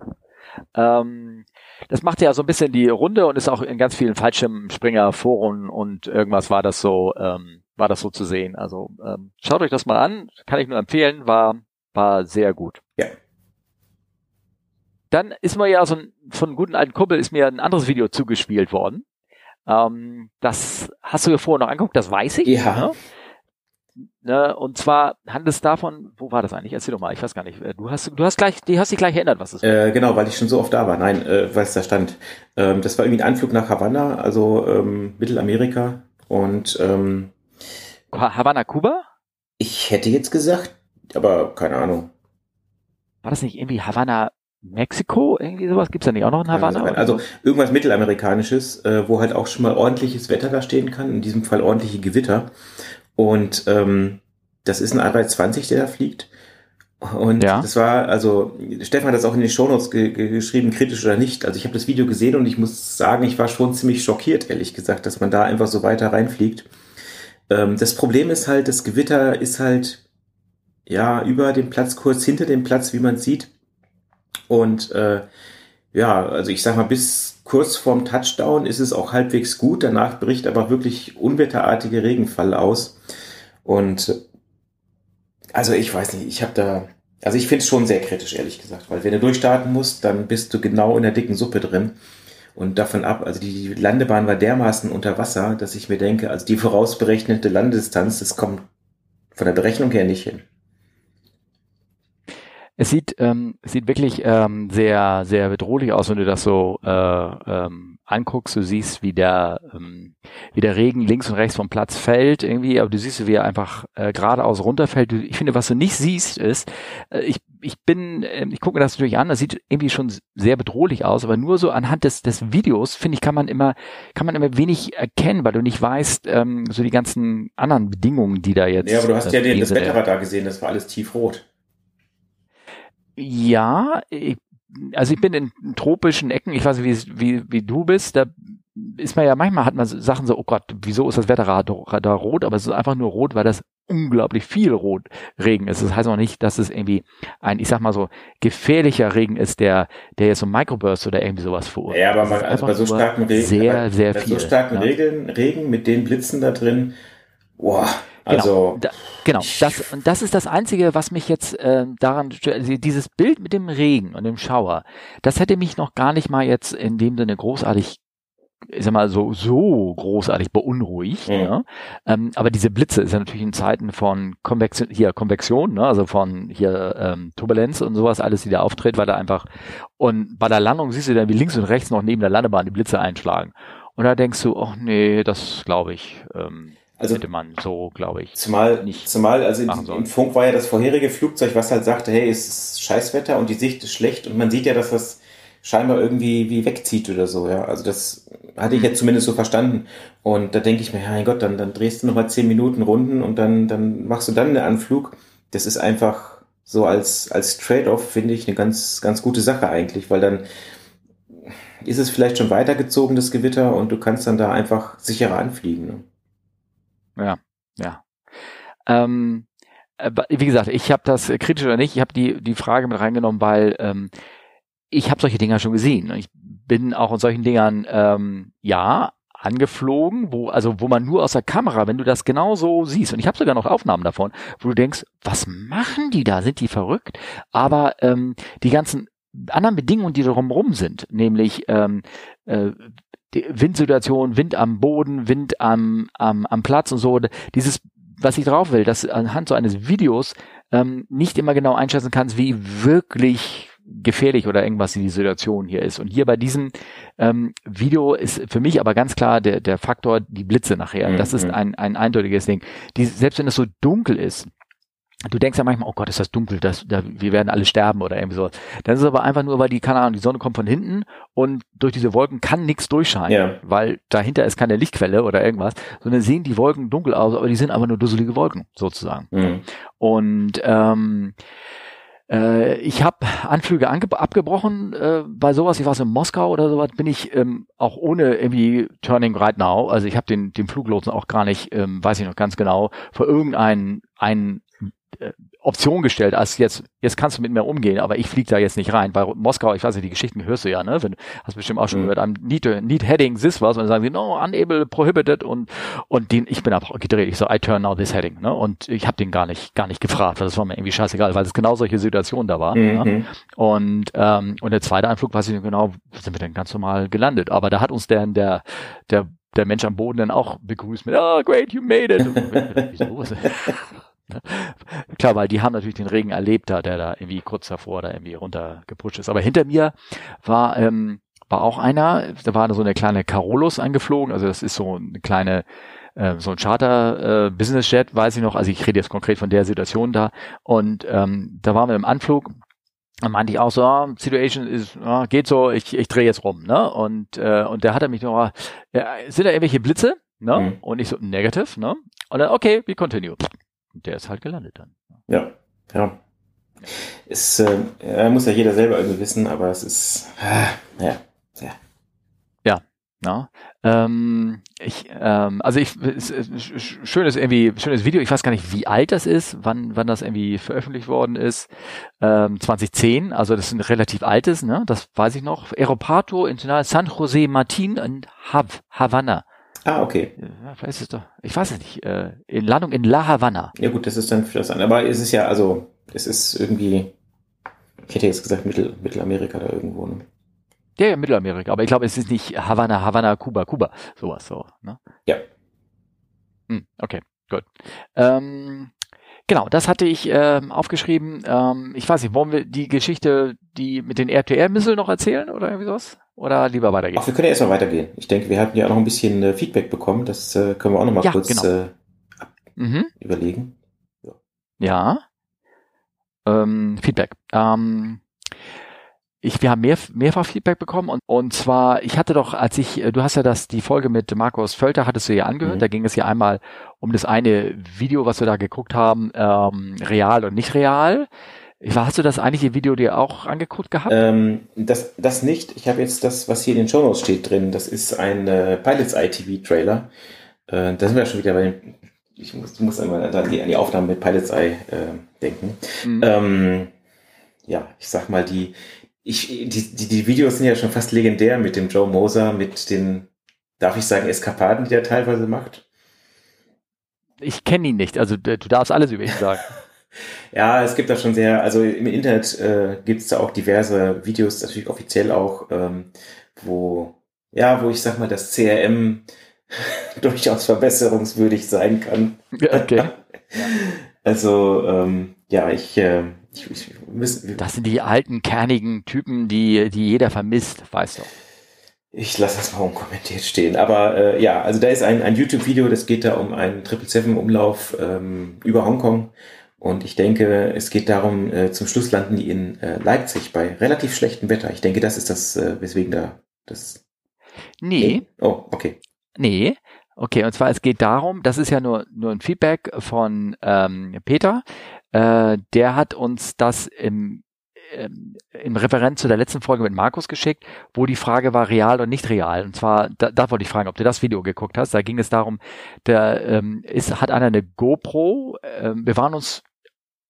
Ähm, das macht ja so ein bisschen die Runde und ist auch in ganz vielen Fallschirmspringer-Foren und irgendwas war das so, ähm, war das so zu sehen. Also ähm, schaut euch das mal an, kann ich nur empfehlen, war, war sehr gut. Ja. Dann ist mir ja so ein, von einem guten alten Kumpel ist mir ein anderes Video zugespielt worden. Ähm, das hast du dir vorher noch angeguckt, das weiß ich. Ja. Ne? Ne, und zwar handelt es davon, wo war das eigentlich? Erzähl doch mal, ich weiß gar nicht. Du hast, du hast gleich, die hast dich gleich erinnert, was es war. Äh, genau, weil ich schon so oft da war. Nein, äh, weil es da stand. Ähm, das war irgendwie ein Anflug nach Havanna, also ähm, Mittelamerika und ähm, Havanna, Kuba? Ich hätte jetzt gesagt, aber keine Ahnung. War das nicht irgendwie Havanna, Mexiko, irgendwie sowas? Gibt's da nicht auch noch in Havanna? Also irgendwas Mittelamerikanisches, äh, wo halt auch schon mal ordentliches Wetter da stehen kann, in diesem Fall ordentliche Gewitter. Und ähm, das ist ein A320, der da fliegt. Und ja. das war, also Stefan hat das auch in den Shownotes ge ge geschrieben, kritisch oder nicht. Also ich habe das Video gesehen und ich muss sagen, ich war schon ziemlich schockiert, ehrlich gesagt, dass man da einfach so weiter reinfliegt. Ähm, das Problem ist halt, das Gewitter ist halt ja über dem Platz, kurz hinter dem Platz, wie man sieht. Und äh, ja, also ich sag mal, bis kurz vorm Touchdown ist es auch halbwegs gut. Danach bricht aber wirklich unwetterartige Regenfall aus. Und also ich weiß nicht, ich habe da, also ich finde es schon sehr kritisch, ehrlich gesagt, weil wenn du durchstarten musst, dann bist du genau in der dicken Suppe drin. Und davon ab, also die Landebahn war dermaßen unter Wasser, dass ich mir denke, also die vorausberechnete Landedistanz, das kommt von der Berechnung her nicht hin. Es sieht, ähm, es sieht wirklich ähm, sehr, sehr bedrohlich aus, wenn du das so äh, ähm, anguckst. Du siehst, wie der, ähm, wie der Regen links und rechts vom Platz fällt irgendwie, aber du siehst, wie er einfach äh, geradeaus runterfällt. Ich finde, was du nicht siehst, ist, äh, ich, ich bin, äh, ich gucke mir das natürlich an, das sieht irgendwie schon sehr bedrohlich aus, aber nur so anhand des, des Videos, finde ich, kann man immer, kann man immer wenig erkennen, weil du nicht weißt, ähm, so die ganzen anderen Bedingungen, die da jetzt. Ja, aber du hast ja den, das diese- Wetterradar gesehen, das war alles tiefrot. Ja, ich, also ich bin in tropischen Ecken, ich weiß nicht, wie, wie, wie du bist, da ist man ja, manchmal hat man so Sachen so, oh Gott, wieso ist das Wetterradar da rot? Aber es ist einfach nur rot, weil das unglaublich viel rot Regen ist. Das heißt auch nicht, dass es irgendwie ein, ich sag mal so, gefährlicher Regen ist, der, der jetzt so ein Microburst oder irgendwie sowas verursacht. Ja, aber man, also bei so starken Regen, sehr, bei, sehr bei viel. so starken ja. Regen, Regen mit den Blitzen da drin, boah, also, genau, da, genau. Das, und das ist das Einzige, was mich jetzt äh, daran stört. Also dieses Bild mit dem Regen und dem Schauer, das hätte mich noch gar nicht mal jetzt in dem Sinne großartig, ich sag mal, so, so großartig beunruhigt. Mhm. Ne? Ähm, aber diese Blitze ist ja natürlich in Zeiten von Konvektion, hier Konvektion, ne? also von hier ähm, Turbulenz und sowas, alles, die da auftritt, weil da einfach, und bei der Landung siehst du dann, wie links und rechts noch neben der Landebahn die Blitze einschlagen. Und da denkst du, ach nee, das glaube ich, ähm, Also- hätte man so, glaube ich. zumal, nicht zumal, also im, im Funk war ja das vorherige Flugzeug, was halt sagte, hey, es ist Scheißwetter und die Sicht ist schlecht und man sieht ja, dass das scheinbar irgendwie wie wegzieht oder so, ja. Also das hatte ich jetzt zumindest so verstanden. Und da denke ich mir, ja, mein Gott, dann, dann drehst du nochmal zehn Minuten Runden und dann, dann machst du dann einen Anflug. Das ist einfach so als, als Trade-off, finde ich, eine ganz, ganz gute Sache eigentlich, weil dann ist es vielleicht schon weitergezogen, das Gewitter, und du kannst dann da einfach sicherer anfliegen. Ne? Ja, ja. Ähm, äh, wie gesagt, ich habe das äh, kritisch oder nicht, ich habe die, die Frage mit reingenommen, weil ähm, ich habe solche Dinger schon gesehen. Ich bin auch in solchen Dingern, ähm, ja, angeflogen, wo, also wo man nur aus der Kamera, wenn du das genau so siehst, und ich habe sogar noch Aufnahmen davon, wo du denkst, was machen die da? Sind die verrückt? Aber ähm, die ganzen anderen Bedingungen, die drumherum sind, nämlich ähm, äh, die Windsituation, Wind am Boden, Wind am, am, am Platz und so, dieses, was ich drauf will, dass anhand so eines Videos ähm, nicht immer genau einschätzen kannst, wie wirklich gefährlich oder irgendwas die Situation hier ist. Und hier bei diesem ähm, Video ist für mich aber ganz klar der, der Faktor die Blitze nachher. Das ist Mhm. ein, ein eindeutiges Ding. Die, selbst wenn es so dunkel ist, Du denkst ja manchmal, oh Gott, ist das dunkel, das, da, wir werden alle sterben oder irgendwie so. Dann ist es aber einfach nur, weil die, keine Ahnung, die Sonne kommt von hinten und durch diese Wolken kann nichts durchscheinen, Ja. weil dahinter ist keine Lichtquelle oder irgendwas, sondern sehen die Wolken dunkel aus, aber die sind aber nur dusselige Wolken, sozusagen. Mhm. Und ähm, äh, ich habe Anflüge abgebrochen äh, bei sowas. Ich war so in Moskau oder sowas, bin ich ähm, auch ohne irgendwie Turning Right Now. Also ich habe den, den Fluglotsen auch gar nicht, ähm, weiß ich noch ganz genau, für irgendeinen einen, Option gestellt, als jetzt, jetzt kannst du mit mir umgehen, aber ich fliege da jetzt nicht rein. Bei Moskau, ich weiß nicht, die Geschichten hörst du ja, ne? Wenn, hast bestimmt auch schon Mhm. gehört, am need, need heading this was, und dann sagen sie, no, unable, prohibited und, und den, ich bin einfach gedreht. Ich so, I turn now this heading, ne? Und ich habe den gar nicht, gar nicht gefragt, weil das war mir irgendwie scheißegal, weil es genau solche Situationen da war. Ja? Mhm. Und, ähm, und der zweite Anflug, weiß ich nicht genau, sind wir dann ganz normal gelandet. Aber da hat uns der, der, der, der Mensch am Boden dann auch begrüßt mit, oh, great, you made it. [laughs] Wieso? [laughs] Klar, weil die haben natürlich den Regen erlebt, da, der da irgendwie kurz davor da irgendwie runtergepusht ist. Aber hinter mir war, ähm, war auch einer, da war so eine kleine Carolus angeflogen, also das ist so eine kleine, äh, so ein Charter äh, Business Jet, weiß ich noch, also ich rede jetzt konkret von der Situation da und ähm, da waren wir im Anflug dann meinte ich auch so, ah, Situation ist, ah, geht so, ich, ich drehe jetzt rum, ne? Und, äh, und der hatte mich noch, ja, sind da irgendwelche Blitze? Ne? Mhm. Und ich so, negative, ne? Und dann, okay, we continue. Und der ist halt gelandet dann. Ja, ja. Es äh, ja, muss ja jeder selber irgendwie wissen, aber es ist, ah, ja, ja. Ne? Ähm, ich, ähm, also ich, es, es, schönes irgendwie, schönes Video. Ich weiß gar nicht, wie alt das ist, wann, wann das irgendwie veröffentlicht worden ist. Ähm, 2010, also das ist ein relativ altes, ne? Das weiß ich noch. Aeropato International San Jose Martin in Hav, Havanna. Ah, okay. Ja, vielleicht ist es doch, ich weiß es nicht, äh, in Landung in La Havana. Ja gut, das ist dann für das andere. Aber es ist ja, also, es ist irgendwie, ich hätte jetzt gesagt Mittel, Mittelamerika da irgendwo. Ne? Ja, ja, Mittelamerika, aber ich glaube, es ist nicht Havanna, Havanna, Kuba, Kuba, sowas so. Ne? Ja. Hm, okay, gut. Ähm, genau, das hatte ich ähm, aufgeschrieben. Ähm, ich weiß nicht, wollen wir die Geschichte, die mit den RTR-Misseln noch erzählen oder irgendwie sowas? Oder lieber weitergehen? Ach, wir können ja erstmal weitergehen. Ich denke, wir hatten ja auch noch ein bisschen äh, Feedback bekommen. Das äh, können wir auch noch mal Ja, kurz genau. äh, Mhm. überlegen. Ja. Ähm, Feedback. Ähm, ich, wir haben mehr, mehrfach Feedback bekommen und, und zwar, ich hatte doch, als ich, äh, du hast ja das, die Folge mit Markus Völter hattest du ja angehört, Mhm. da ging es ja einmal um das eine Video, was wir da geguckt haben, ähm, real und nicht real. Hast du das eigentliche Video dir auch angeguckt gehabt? Ähm, das, das nicht. Ich habe jetzt das, was hier in den Show Notes steht drin. Das ist ein äh, Pilots ITV Trailer. Äh, da sind wir schon wieder bei den, ich muss, muss einmal an die, an die Aufnahmen mit Pilots Eye äh, denken. Mhm. Ähm, ja, ich sag mal, die, ich, die, die, die Videos sind ja schon fast legendär mit dem Joe Moser, mit den, darf ich sagen, Eskapaden, die er teilweise macht. ich kenne ihn nicht, also du darfst alles über ihn sagen. [laughs] Ja, es gibt da schon sehr, also im Internet äh, gibt es da auch diverse Videos, natürlich offiziell auch, ähm, wo, ja, wo ich sag mal, das CRM [laughs] durchaus verbesserungswürdig sein kann. Okay. [laughs] Also, ähm, ja, ich, äh, ich, ich müssen, Das sind die alten, kernigen Typen, die, die jeder vermisst, weißt du. Ich lasse das mal unkommentiert stehen. Aber äh, ja, also da ist ein, ein YouTube-Video, das geht da um einen 777-Umlauf ähm, über Hongkong. Und ich denke, es geht darum, äh, zum Schluss landen die in äh, Leipzig bei relativ schlechtem Wetter. Ich denke, das ist das, äh, weswegen da das. Nee, Oh, okay. Nee. Okay, und zwar es geht darum, das ist ja nur, nur ein Feedback von ähm, Peter. Äh, der hat uns das im, ähm, im Referent zu der letzten Folge mit Markus geschickt, wo die Frage war real oder nicht real. Und zwar, da, da wollte ich fragen, ob du das Video geguckt hast. Da ging es darum, der ähm, ist, hat einer eine GoPro. Ähm, wir waren uns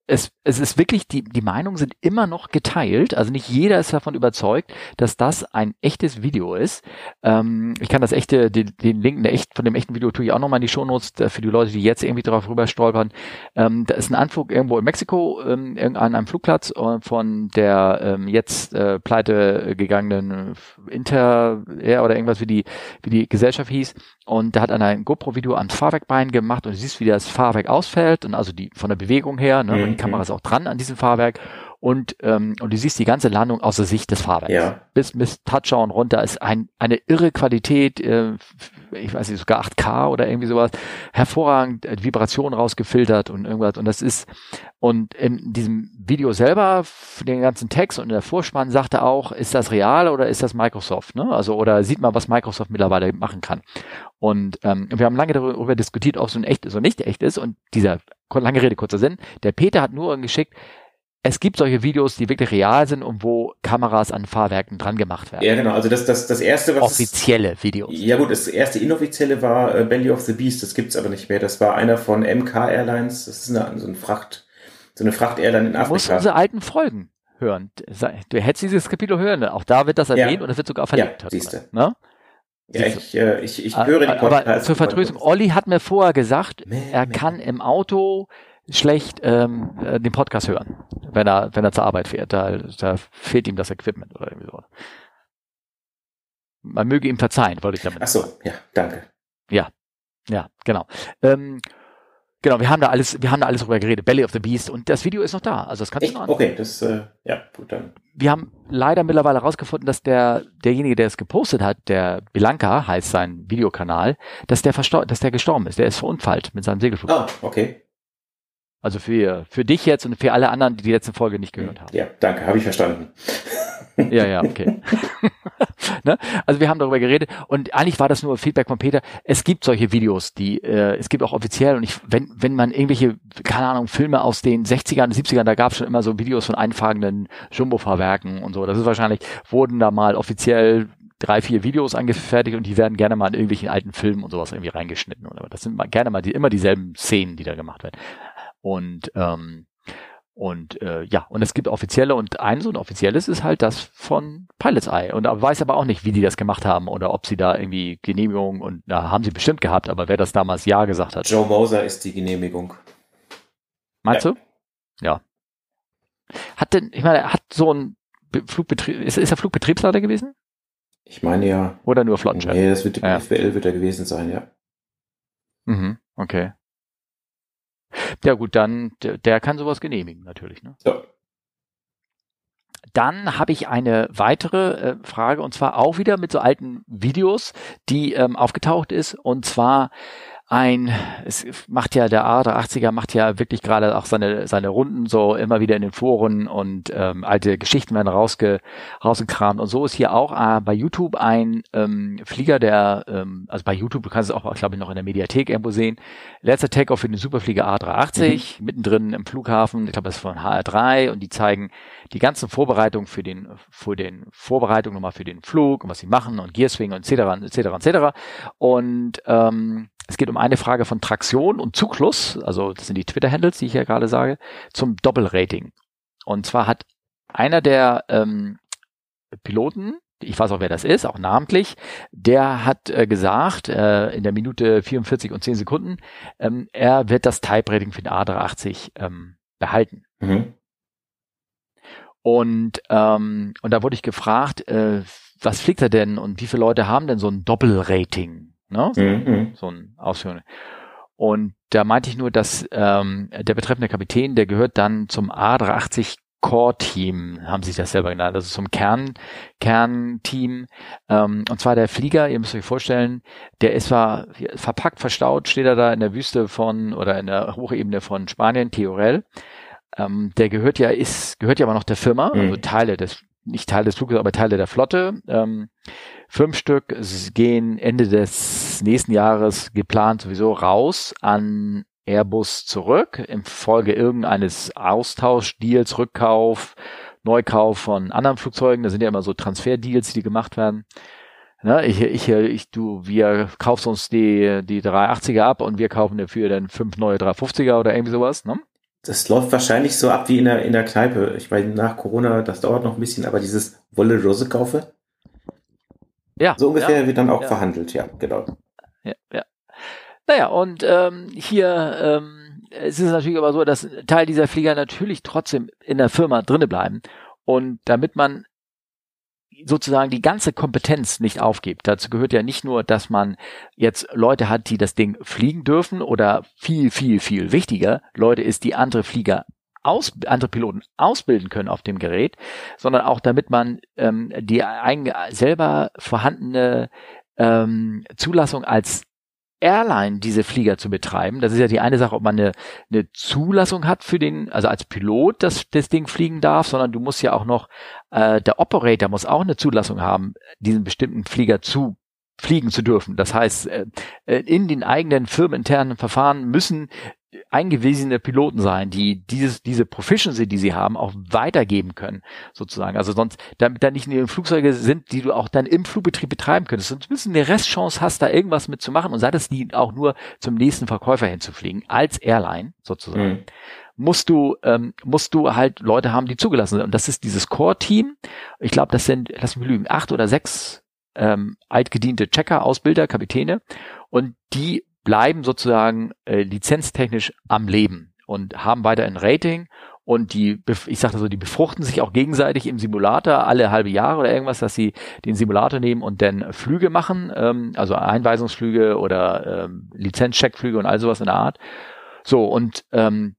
es, es ist wirklich, die, die Meinungen sind immer noch geteilt. Also nicht jeder ist davon überzeugt, dass das ein echtes Video ist. Ähm, ich kann das echte, den, den Link der echt, von dem echten Video tue ich auch nochmal in die Shownotes für die Leute, die jetzt irgendwie drauf rüber stolpern. Ähm, da ist ein Anflug irgendwo in Mexiko, ähm, an einem Flugplatz äh, von der ähm, jetzt äh, pleite gegangenen Inter Air oder irgendwas, wie die, wie die Gesellschaft hieß. Und da hat einer ein GoPro-Video ans Fahrwerkbein gemacht und du siehst, wie das Fahrwerk ausfällt und also die von der Bewegung her, ne, Mhm. die Kamera ist auch dran an diesem Fahrwerk und ähm, und du siehst die ganze Landung aus der Sicht des Fahrwerks. Ja. Bis bis Touchdown runter ist ein eine irre Qualität, äh, ich weiß nicht sogar 8K oder irgendwie sowas, hervorragend äh, Vibration rausgefiltert und irgendwas und das ist und in diesem Video selber, für den ganzen Text und in der Vorspann sagt er auch, ist das real oder ist das Microsoft? Ne? Also oder sieht man, was Microsoft mittlerweile machen kann. Und ähm, wir haben lange darüber diskutiert, ob so ein echt ist oder nicht echt ist. Und dieser lange Rede kurzer Sinn. Der Peter hat nur geschickt. Es gibt solche Videos, die wirklich real sind und wo Kameras an Fahrwerken dran gemacht werden. Ja, genau. Also das, das, das erste, was. Offizielle Videos. Ja gut, das erste inoffizielle war äh, Belly of the Beast, das gibt's aber nicht mehr. Das war einer von MK Airlines, das ist eine, so, ein Fracht, so eine Fracht-Airline in Du musst Afrika. unsere alten Folgen hören. Du hättest dieses Kapitel hören. Auch da wird das Ja. erwähnt und es wird sogar verlinkt. Ja, siehste. Ne? Ja, ich, äh, ich, ich höre die Aber Podcasts. zur Vertröstung, Olli hat mir vorher gesagt, er kann im Auto schlecht ähm, äh, den Podcast hören, wenn er, wenn er zur Arbeit fährt. Da, da fehlt ihm das Equipment oder irgendwie so. Man möge ihm verzeihen, wollte ich damit Ach so, ja, danke. Ja, genau. Ähm, genau, wir haben da alles, wir haben da alles drüber geredet. Belly of the Beast und das Video ist noch da. Also das kannst Echt? du noch Okay, das, äh, ja, gut, dann. wir haben leider mittlerweile herausgefunden, dass der derjenige, der es gepostet hat, der Bilanca heißt sein Videokanal, dass der verstor dass der gestorben ist. Der ist verunfallt mit seinem Segelflug. Ah, okay. Also für für dich jetzt und für alle anderen, die die letzte Folge nicht gehört haben. Ja, danke, habe ich verstanden. [laughs] Ja, ja, okay. [laughs] ne? Also wir haben darüber geredet und eigentlich war das nur Feedback von Peter. Es gibt solche Videos, die äh, es gibt auch offiziell und ich, wenn wenn man irgendwelche keine Ahnung Filme aus den 60ern, 70ern, da gab es schon immer so Videos von einfahrenden Jumbo-Fahrwerken und so. Das ist wahrscheinlich wurden da mal offiziell drei, vier Videos angefertigt und die werden gerne mal in irgendwelchen alten Filmen und sowas irgendwie reingeschnitten. Aber das sind mal, gerne mal die, immer dieselben Szenen, die da gemacht werden. Und ähm, und äh, ja, und es gibt offizielle und ein so ein offizielles ist halt das von Pilots Eye. Und er weiß aber auch nicht, wie die das gemacht haben oder ob sie da irgendwie Genehmigung und na, haben sie bestimmt gehabt, aber wer das damals Ja gesagt hat. Joe Moser ist die Genehmigung. Meinst ja. du? Ja. Hat denn, ich meine, hat so ein Flugbetrieb, ist, ist er Flugbetriebsleiter gewesen? Ich meine ja. Oder nur Flottenchef? Nee, das wird ja. FBL wird er gewesen sein, ja. Mhm, okay. Ja gut, dann der, der kann sowas genehmigen natürlich. Ne? Ja. Dann habe ich eine weitere äh, Frage und zwar auch wieder mit so alten Videos, die ähm, aufgetaucht ist und zwar ein, es macht ja der A380er macht ja wirklich gerade auch seine seine Runden so immer wieder in den Foren und ähm, alte Geschichten werden rausge, rausgekramt und so ist hier auch äh, bei YouTube ein ähm, Flieger, der ähm, also bei YouTube du kannst es auch glaube ich noch in der Mediathek irgendwo sehen. Letzter Takeoff für den Superflieger A380 mhm. mittendrin im Flughafen, ich glaube das ist von HR3 und die zeigen die ganzen Vorbereitungen für den für den Vorbereitungen nochmal für den Flug und was sie machen und Gearswing und etc. etc. etc. und ähm, es geht um eine Frage von Traktion und Zugfluss, also das sind die Twitter-Handles, die ich ja gerade sage, zum Doppelrating. Und zwar hat einer der ähm, Piloten, ich weiß auch, wer das ist, auch namentlich, der hat äh, gesagt, äh, in der Minute 44 und 10 Sekunden, ähm, er wird das Type-Rating für den A380 ähm, behalten. Mhm. Und, ähm, und da wurde ich gefragt, äh, was fliegt er denn und wie viele Leute haben denn so ein Doppelrating? Ne? So, mhm. so ein Ausführung. Und da meinte ich nur, dass ähm, der betreffende Kapitän, der gehört dann zum A380 Core Team, haben sie das selber genannt, also zum Kern, Kernteam. Ähm, und zwar der Flieger, ihr müsst euch vorstellen, der ist zwar verpackt, verstaut, steht er da in der Wüste von oder in der Hochebene von Spanien, Teorel. Ähm, der gehört ja, ist, gehört ja aber noch der Firma, mhm. also Teile des, nicht Teil des Fluges, aber Teile der Flotte. Ähm, Fünf Stück gehen Ende des nächsten Jahres geplant sowieso raus an Airbus zurück im Folge irgendeines Austauschdeals, Rückkauf, Neukauf von anderen Flugzeugen. Da sind ja immer so Transferdeals, die gemacht werden. Ne, ich, ich, ich, du, wir kaufst uns die, die 380er ab und wir kaufen dafür dann fünf neue 350er oder irgendwie sowas, ne? Das läuft wahrscheinlich so ab wie in der, in der Kneipe. Ich meine, nach Corona, das dauert noch ein bisschen, aber dieses Wolle Rose kaufe, ja. So ungefähr ja, wird dann auch ja. verhandelt, ja, genau. Ja, ja. Naja, und ähm, hier ähm, es ist natürlich aber so, dass Teil dieser Flieger natürlich trotzdem in der Firma drinne bleiben. Und damit man sozusagen die ganze Kompetenz nicht aufgibt. Dazu gehört ja nicht nur, dass man jetzt Leute hat, die das Ding fliegen dürfen oder viel, viel, viel wichtiger, Leute ist, die andere Flieger aus, andere Piloten ausbilden können auf dem Gerät, sondern auch damit man ähm, die eigen, selber vorhandene ähm, Zulassung als Airline diese Flieger zu betreiben. Das ist ja die eine Sache, ob man eine, eine Zulassung hat für den, also als Pilot das, das Ding fliegen darf, sondern du musst ja auch noch, äh, der Operator muss auch eine Zulassung haben, diesen bestimmten Flieger zu fliegen zu dürfen. Das heißt, äh, in den eigenen firmeninternen Verfahren müssen eingewiesene Piloten sein, die dieses, diese Proficiency, die sie haben, auch weitergeben können, sozusagen. Also sonst, damit da nicht nur Flugzeuge sind, die du auch dann im Flugbetrieb betreiben könntest, sonst müssen eine Restchance hast, da irgendwas mitzumachen und sei das die auch nur zum nächsten Verkäufer hinzufliegen, als Airline, sozusagen. Mhm. musst du ähm, musst du halt Leute haben, die zugelassen sind. Und das ist dieses Core-Team. Ich glaube, das sind, lass mich lügen, acht oder sechs ähm, altgediente Checker, Ausbilder, Kapitäne. Und die bleiben sozusagen äh, lizenztechnisch am Leben und haben weiter ein Rating und die, ich sagte so, die befruchten sich auch gegenseitig im Simulator alle halbe Jahre oder irgendwas, dass sie den Simulator nehmen und dann Flüge machen, ähm, also Einweisungsflüge oder ähm, Lizenzcheckflüge und all sowas in der Art. So, und ähm,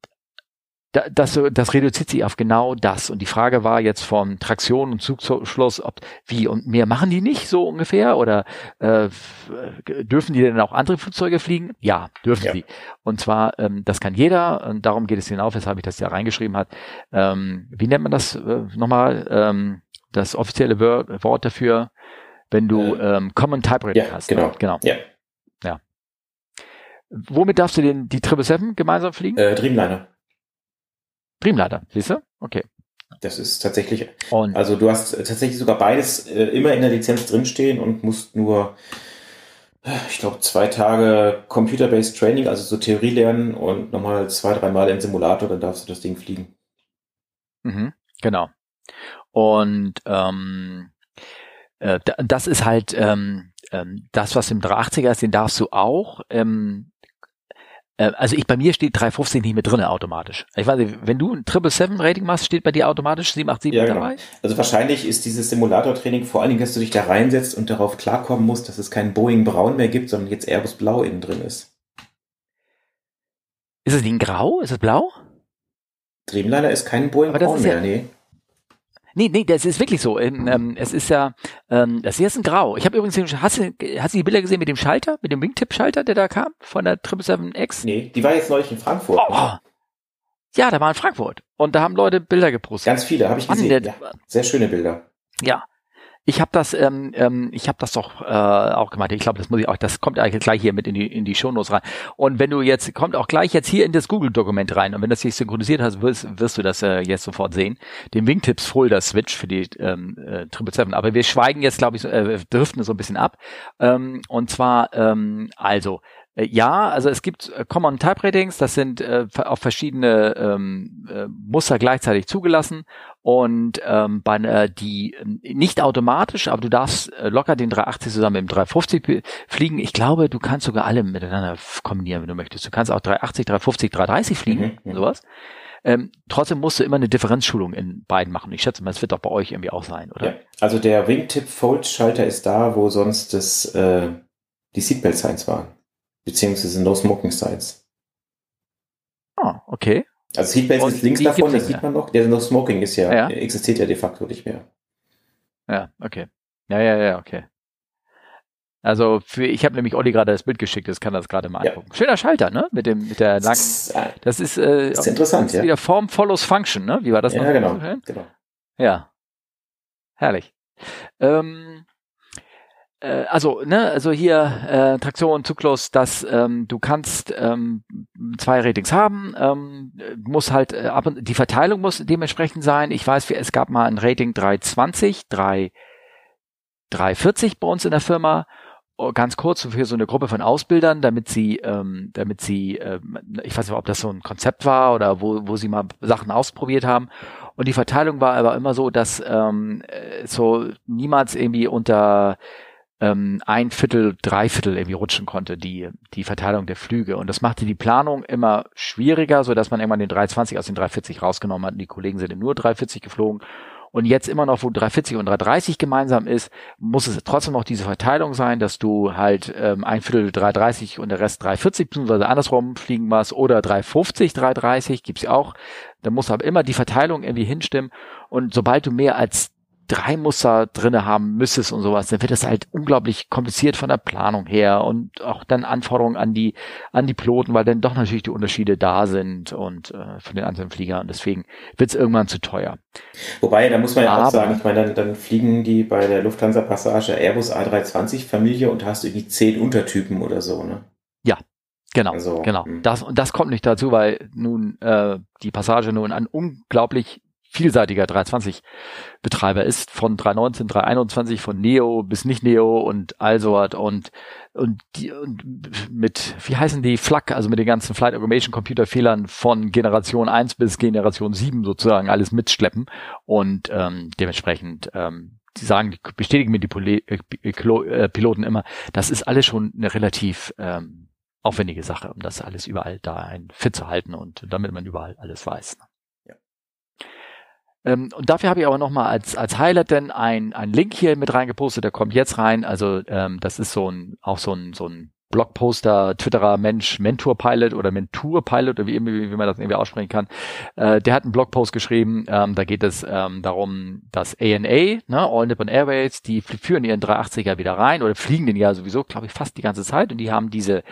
das, das reduziert sich auf genau das. Und die Frage war jetzt von Traktion und Zugschluss, ob wie und mehr machen die nicht so ungefähr oder äh, dürfen die denn auch andere Flugzeuge fliegen? Ja, dürfen ja. sie. Und zwar, ähm, das kann jeder und darum geht es hinauf, weshalb ich das ja reingeschrieben hat. Ähm, wie nennt man das äh, nochmal? Ähm, das offizielle Wort dafür, wenn du äh, ähm, Common Type Rating ja, hast. Genau. Ne? genau. Ja. ja. Womit darfst du den die 777 gemeinsam fliegen? Äh, Dreamliner. Dreamliner, siehst du? Okay. Das ist tatsächlich, Und also du hast tatsächlich sogar beides äh, immer in der Lizenz drinstehen und musst nur, äh, ich glaube, zwei Tage Computer-Based Training, also so Theorie lernen und nochmal zwei, dreimal im Simulator, dann darfst du das Ding fliegen. Mhm, genau. Und ähm, äh, da- das ist halt ähm, ähm, das, was im 380er ist, den darfst du auch. Ähm, äh, also ich bei mir steht 350 nicht mit drin automatisch. Ich weiß nicht, wenn du ein 777 Rating machst, steht bei dir automatisch 787 Ja, genau. dabei? Also wahrscheinlich ist dieses Simulator-Training vor allen Dingen, dass du dich da reinsetzt und darauf klarkommen musst, dass es kein Boeing Braun mehr gibt, sondern jetzt Airbus Blau innen drin ist. Ist es nicht ein Grau? Ist es blau? Dreamliner ist kein Boeing Braun ist ja- mehr, nee. Nee, nee, das ist wirklich so. Ähm, ähm, es ist ja, ähm, das hier ist ein Grau. Ich habe übrigens, hast du, hast du die Bilder gesehen mit dem Schalter, mit dem Wingtip-Schalter, der da kam von der 777X? Nee, die war jetzt neulich in Frankfurt. Oh. Ja, da war in Frankfurt. Und da haben Leute Bilder gepostet. Ganz viele, habe ich Mann, gesehen. der- Ja, sehr schöne Bilder. Ja. Ich habe das, ähm, ähm, ich habe das doch äh, auch gemacht. Ich glaube, das muss ich auch. Das kommt eigentlich gleich hier mit in die in die Shownotes rein. Und wenn du jetzt kommt auch gleich jetzt hier in das Google-Dokument rein. Und wenn das sich synchronisiert hast, wirst, wirst du das äh, jetzt sofort sehen. Den Wingtips Folder Switch für die ähm, äh, 777. Aber wir schweigen jetzt, glaube ich, so, äh, driften so ein bisschen ab. Ähm, und zwar ähm, also ja, also es gibt äh, Common Type Ratings, das sind äh, auf verschiedene ähm, äh, Muster gleichzeitig zugelassen und ähm, bei äh, die ähm, nicht automatisch, aber du darfst äh, locker den 380 zusammen mit dem 350 be- fliegen. Ich glaube, du kannst sogar alle miteinander kombinieren, wenn du möchtest. Du kannst auch 380, 350, 330 fliegen, mhm. sowas. Ähm, trotzdem musst du immer eine Differenzschulung in beiden machen. Ich schätze mal, es wird doch bei euch irgendwie auch sein, oder? Ja. Also der Wingtip Fold Schalter ist da, wo sonst das, äh, die Seatbelt Signs waren. Beziehungsweise No Smoking Signs. Ah, okay. Also Seatbelt Und ist links davon, das sieht man noch. Der No Smoking ist ja, Ja. existiert ja de facto nicht mehr. Ja, okay. Ja, ja, ja, okay. Also für ich habe nämlich Olli gerade das Bild geschickt, das kann das gerade mal Ja. angucken. Schöner Schalter, ne? Mit dem mit der Das langen. ist, äh, Das ist, äh, ist interessant, das ist ja. wieder Form follows Function, ne? Wie war das Ja, noch? genau. genau. Ja. Herrlich. Ähm, äh, also, ne, also hier äh, Traktion, Zyklus, das ähm, du kannst ähm, zwei Ratings haben, ähm, muss halt äh, ab und die Verteilung muss dementsprechend sein. Ich weiß, es gab mal ein Rating 320, 3 340 bei uns in der Firma. Oh, Ganz kurz für so eine Gruppe von Ausbildern, damit sie, ähm, damit sie, ähm, ich weiß nicht, ob das so ein Konzept war oder wo, wo sie mal Sachen ausprobiert haben. Und die Verteilung war aber immer so, dass ähm, äh, so niemals irgendwie unter ähm, ein Viertel, drei Viertel irgendwie rutschen konnte, die, die Verteilung der Flüge. Und das machte die Planung immer schwieriger, so dass man irgendwann den 320 aus den 340 rausgenommen hat und die Kollegen sind nur 340 geflogen. Und jetzt immer noch, wo 340 und 330 gemeinsam ist, muss es trotzdem noch diese Verteilung sein, dass du halt ähm, ein Viertel 330 und der Rest 340 beziehungsweise andersrum fliegen machst oder 350, 330 gibt's auch. Da muss aber immer die Verteilung irgendwie hinstimmen. Und sobald du mehr als drei Muster drinne haben müsstest und sowas, dann wird das halt unglaublich kompliziert von der Planung her und auch dann Anforderungen an die an die Piloten, weil dann doch natürlich die Unterschiede da sind und äh, von den einzelnen Fliegern und deswegen wird's irgendwann zu teuer. Wobei, da muss man ja Aber- auch sagen, ich meine, dann, dann fliegen die bei der Lufthansa Passage Airbus A320 Familie und hast irgendwie zehn Untertypen oder so, ne? Genau, Also, genau. hm. Das und das kommt nicht dazu, weil nun äh, die Passage nun ein unglaublich vielseitiger 320 Betreiber ist, von 319, 321, von Neo bis nicht Neo und Alsort und und die und mit wie heißen die FLAC, also mit den ganzen Flight Automation Computer Fehlern von Generation 1 bis Generation 7 sozusagen alles mitschleppen und ähm, dementsprechend ähm, die sagen, bestätigen mir die Poli äh, Pilo- äh, Piloten immer, das ist alles schon eine relativ ähm, aufwendige Sache, um das alles überall da ein fit zu halten und damit man überall alles weiß. ne? Ähm, und dafür habe ich aber nochmal als, als Highlight denn ein, ein Link hier mit reingepostet, der kommt jetzt rein. Also ähm, das ist so ein, auch so ein, so ein Blogposter, Twitterer Mensch, Mentor Pilot oder Mentor Pilot oder wie, immer- wie man das irgendwie aussprechen kann. Äh, der hat einen Blogpost geschrieben, ähm, da geht es ähm, darum, dass ANA, ne, All Nippon Airways, die führen ihren 380er wieder rein oder fliegen den ja sowieso, glaube ich, fast die ganze Zeit und die haben diese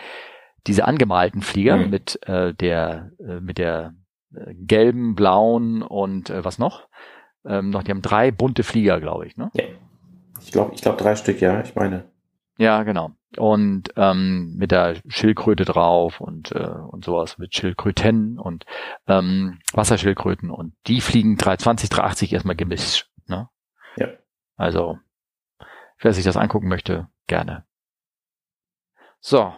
diese angemalten Flieger Mhm. mit äh, der äh, mit der gelben, blauen und äh, was noch? Ähm, noch, die haben drei bunte Flieger, glaube ich, ne? Ja. Ich glaube, ich glaube drei Stück, ja, ich meine. Ja, genau. Und ähm, mit der Schildkröte drauf und, äh, und sowas, mit Schildkröten und ähm, Wasserschildkröten und die fliegen 320, 380 erstmal gemischt. Ne? Ja. Also, wer sich das angucken möchte, gerne. So.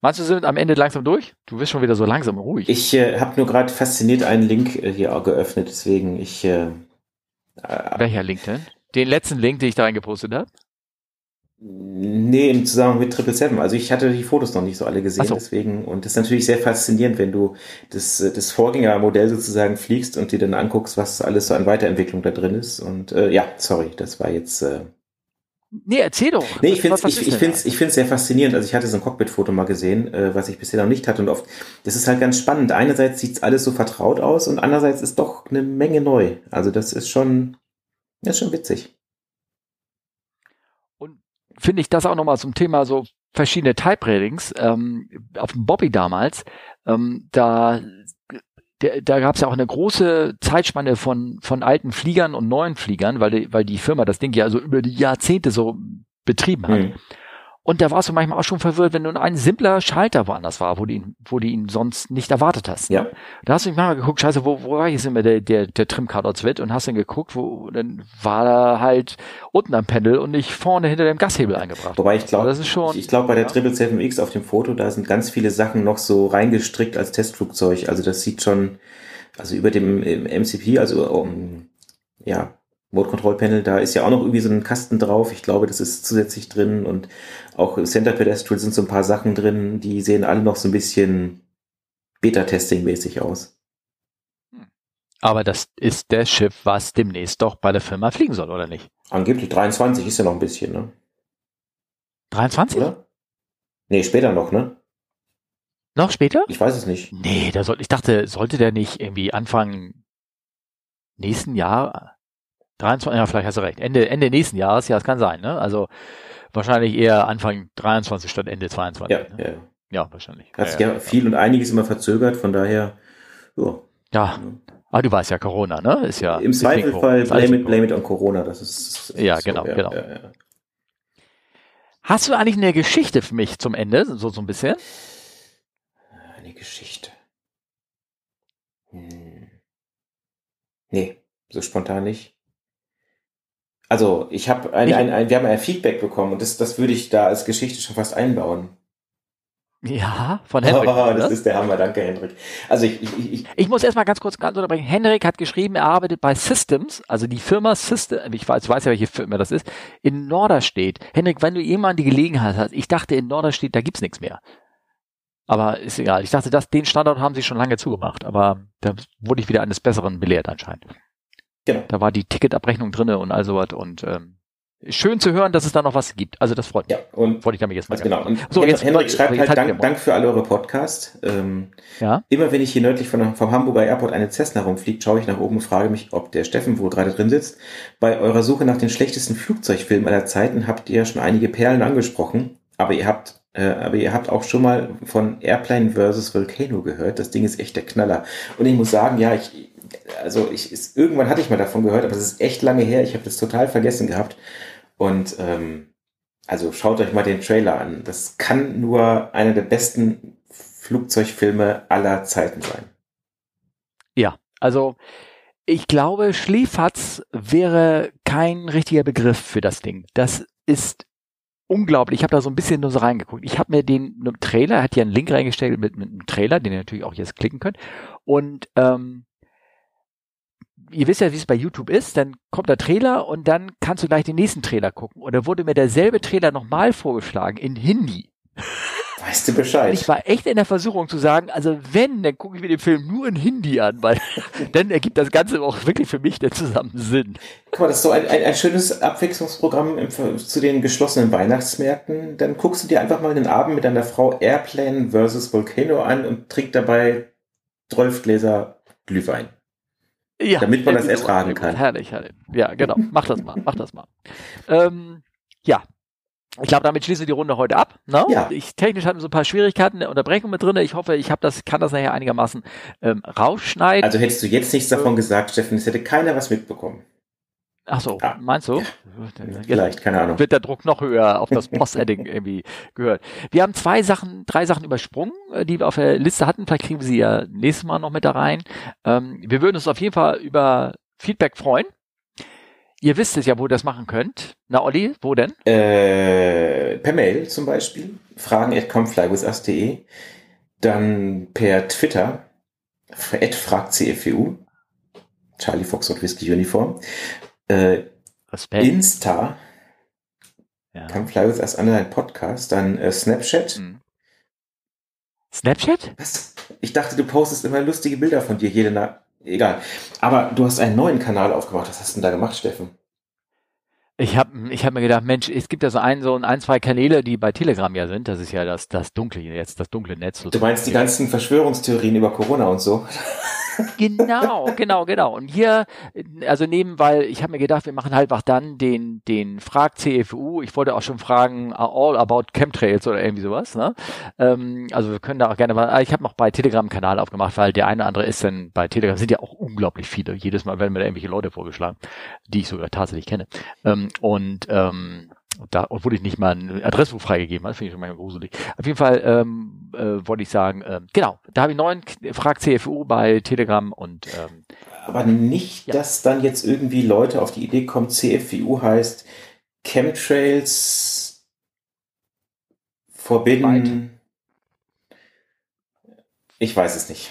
Meinst du, sind am Ende langsam durch? Du bist schon wieder so langsam ruhig. Ich äh, habe nur gerade fasziniert einen Link äh, hier auch geöffnet, deswegen ich. Äh, äh, Welcher Link denn? Den letzten Link, den ich da reingepostet habe? Nee, im Zusammenhang mit Triple Seven. Also ich hatte die Fotos noch nicht so alle gesehen, so. deswegen, und das ist natürlich sehr faszinierend, wenn du das, äh, das Vorgängermodell sozusagen fliegst und dir dann anguckst, was alles so an Weiterentwicklung da drin ist. Und äh, ja, sorry, das war jetzt. Äh, Nee, erzähl doch. Nee, ich finde was ich, ich find's, ich find's sehr faszinierend. Also ich hatte so ein Cockpit-Foto mal gesehen, äh, was ich bisher noch nicht hatte. Und oft, das ist halt ganz spannend. Einerseits sieht's alles so vertraut aus und andererseits ist doch eine Menge neu. Also das ist schon, das ist schon witzig. Und finde ich das auch nochmal zum Thema so verschiedene Type Ratings. Ähm, auf dem Bobby damals, ähm, da, der, da gab es ja auch eine große Zeitspanne von, von alten Fliegern und neuen Fliegern, weil die, weil die Firma das Ding ja so über die Jahrzehnte so betrieben hat. Hm. Und da warst du manchmal auch schon verwirrt, wenn nur ein simpler Schalter woanders war, wo du ihn, wo du ihn sonst nicht erwartet hast. ne? Ja. Da hast du manchmal geguckt, scheiße, wo, wo war jetzt immer der, der, der Trimkadozwit und hast dann geguckt, wo, dann war er halt unten am Pendel und nicht vorne hinter dem Gashebel eingebracht. Wobei ich glaube, das ist schon. ich, ich glaube bei der ja. 777X auf dem Foto, da sind ganz viele Sachen noch so reingestrickt als Testflugzeug. Also das sieht schon, also über dem MCP, also um, ja, Mode Control Panel, da ist ja auch noch irgendwie so ein Kasten drauf. Ich glaube, das ist zusätzlich drin und auch im Center Pedestal sind so ein paar Sachen drin, die sehen alle noch so ein bisschen Beta-Testing-mäßig aus. Aber das ist das Schiff, was demnächst doch bei der Firma fliegen soll, oder nicht? Angeblich 23 ist ja noch ein bisschen, ne? 23? Oder? Nee, später noch, ne? Noch später? Ich weiß es nicht. Nee, da soll, ich dachte, sollte der nicht irgendwie Anfang nächsten Jahr, 23, ja, vielleicht hast du recht, Ende, Ende nächsten Jahres, ja, das kann sein, ne? Also wahrscheinlich eher Anfang 23 statt Ende 22. Ja, ne? ja. ja wahrscheinlich. Hat sich ja viel und einiges immer verzögert, von daher, ja. Ja, ah, du weißt ja, Corona, ne? Ist ja. Im alles blame it, blame it on Corona, das ist. das Ja, ist genau, genau. Ja, ja. Hast du eigentlich eine Geschichte für mich zum Ende, so, so ein bisschen? Eine Geschichte. Hm. Nee, so spontan nicht. Also, ich habe ein, ein, ein, wir haben ein Feedback bekommen und das, das würde ich da als Geschichte schon fast einbauen. Ja, von Henrik. [laughs] Oh, das ist der Hammer, danke Hendrik. Also ich, ich, ich Ich muss erstmal ganz kurz ganz unterbrechen. Henrik hat geschrieben, er arbeitet bei Systems, also die Firma System, ich weiß, ich weiß ja, welche Firma das ist, in Norderstedt. Henrik, wenn du jemand die Gelegenheit hast, ich dachte in Norderstedt, da gibt's nichts mehr. Aber ist egal. Ich dachte, das, den Standort haben sie schon lange zugemacht, aber da wurde ich wieder eines Besseren belehrt anscheinend. Genau. Da war die Ticketabrechnung drinne und all sowas und ähm, schön zu hören, dass es da noch was gibt. Also das freut mich. Ja, und Wollte ich damit jetzt mal genau. Und So, Hen- jetzt- Henrik schreibt jetzt halt, Dank, Dank für alle eure Podcasts. Ähm, Ja. Immer wenn ich hier nördlich von, vom Hamburger Airport eine Cessna rumfliegt, schaue ich nach oben und frage mich, ob der Steffen wohl gerade drin sitzt. Bei eurer Suche nach den schlechtesten Flugzeugfilmen aller Zeiten habt ihr schon einige Perlen angesprochen, aber ihr habt äh, aber ihr habt auch schon mal von Airplane vs. Volcano gehört. Das Ding ist echt der Knaller. Und ich muss sagen, ja, ich, also ich, ist, irgendwann hatte ich mal davon gehört, aber es ist echt lange her. Ich habe das total vergessen gehabt. Und ähm, also schaut euch mal den Trailer an. Das kann nur einer der besten Flugzeugfilme aller Zeiten sein. Ja, also ich glaube, Schläferz wäre kein richtiger Begriff für das Ding. Das ist unglaublich. Ich habe da so ein bisschen nur so reingeguckt. Ich habe mir den Trailer, er hat ja einen Link reingestellt mit, mit einem Trailer, den ihr natürlich auch jetzt klicken könnt. Und ähm, ihr wisst ja, wie es bei YouTube ist, dann kommt der Trailer und dann kannst du gleich den nächsten Trailer gucken. Und da wurde mir derselbe Trailer nochmal vorgeschlagen in Hindi. Weißt du Bescheid? Und ich war echt in der Versuchung zu sagen, also wenn, dann gucke ich mir den Film nur in Hindi an, weil [laughs] dann ergibt das Ganze auch wirklich für mich den zusammen Sinn. Guck mal, das ist so ein, ein, ein schönes Abwechslungsprogramm im, zu den geschlossenen Weihnachtsmärkten. Dann guckst du dir einfach mal den Abend mit deiner Frau Airplane versus Volcano an und trinkt dabei 12 Gläser Glühwein. Ja, Damit man das so. ertragen kann. Herrlich, herrlich. Ja, genau. Mach das mal, mach das mal. Ähm, ja. Ich glaube, damit schließen wir die Runde heute ab. Ne? Ja. Ich, technisch hatten wir so ein paar Schwierigkeiten, eine Unterbrechung mit drin. Ich hoffe, ich habe das, kann das nachher einigermaßen ähm, rausschneiden. Also hättest du jetzt nichts davon gesagt, Steffen, es hätte keiner was mitbekommen. Ach so, Ah. meinst du? Vielleicht, keine Ahnung. Wird der Druck noch höher auf das Post-Edding [laughs] irgendwie gehört. Wir haben zwei Sachen, drei Sachen übersprungen, äh, die wir auf der Liste hatten. Vielleicht kriegen wir sie ja nächstes Mal noch mit da rein. Ähm, wir würden uns auf jeden Fall über Feedback freuen. Ihr wisst es ja, wo ihr das machen könnt. Na, Olli, wo denn? Äh, per Mail zum Beispiel, fragen at comeflywithus.de, dann per Twitter, at fragcfwu, Charlie Foxtrot Whisky Uniform, äh, Respekt. Insta, ja. Come Fly With Us Online Podcast, dann äh, Snapchat. Mhm. Snapchat? Was? Ich dachte, du postest immer lustige Bilder von dir jede Nacht. Egal. Aber du hast einen neuen Kanal aufgemacht. Was hast du denn da gemacht, Steffen? Ich habe ich hab mir gedacht, Mensch, es gibt ja so ein, so ein, zwei Kanäle, die bei Telegram ja sind. Das ist ja das, das dunkle jetzt, das dunkle Netz. Du meinst die ganzen Verschwörungstheorien über Corona und so? [laughs] Genau, genau, genau. Und hier, also neben, weil ich habe mir gedacht, wir machen halt auch dann den, den Frag CFU. Ich wollte auch schon fragen, all about Chemtrails oder irgendwie sowas. Ne? Ähm, also wir können da auch gerne mal, ah, ich habe noch bei Telegram einen Kanal aufgemacht, weil der eine oder andere ist dann bei Telegram, sind ja auch unglaublich viele. Jedes Mal werden mir da irgendwelche Leute vorgeschlagen, die ich sogar tatsächlich kenne. Ähm, und ähm, da, obwohl ich nicht mal ein Adressbuch freigegeben habe, finde ich schon manchmal gruselig. Auf jeden Fall ähm, äh, wollte ich sagen, äh, genau, da habe ich neuen Frag CFU bei Telegram und ähm, Aber nicht, Ja. dass dann jetzt irgendwie Leute auf die Idee kommen, CFWU heißt Chemtrails Forbidden. Ich weiß es nicht.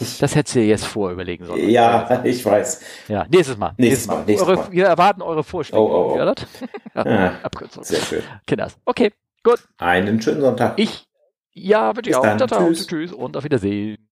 Ich, das hättest du dir jetzt vorüberlegen sollen. ja, [laughs] ich weiß. Ja, nächstes Mal. Nächstes Mal, nächstes eure, Mal. Wir erwarten eure Vorschläge. Oh, oh, oh. Ja, [laughs] ja, Ah, Abkürzung. sehr schön. Kinders. Okay, gut. Einen schönen Sonntag. Ich, ja, wünsche ich auch. dann. Ciao. Tschüss. Tschüss und auf Wiedersehen.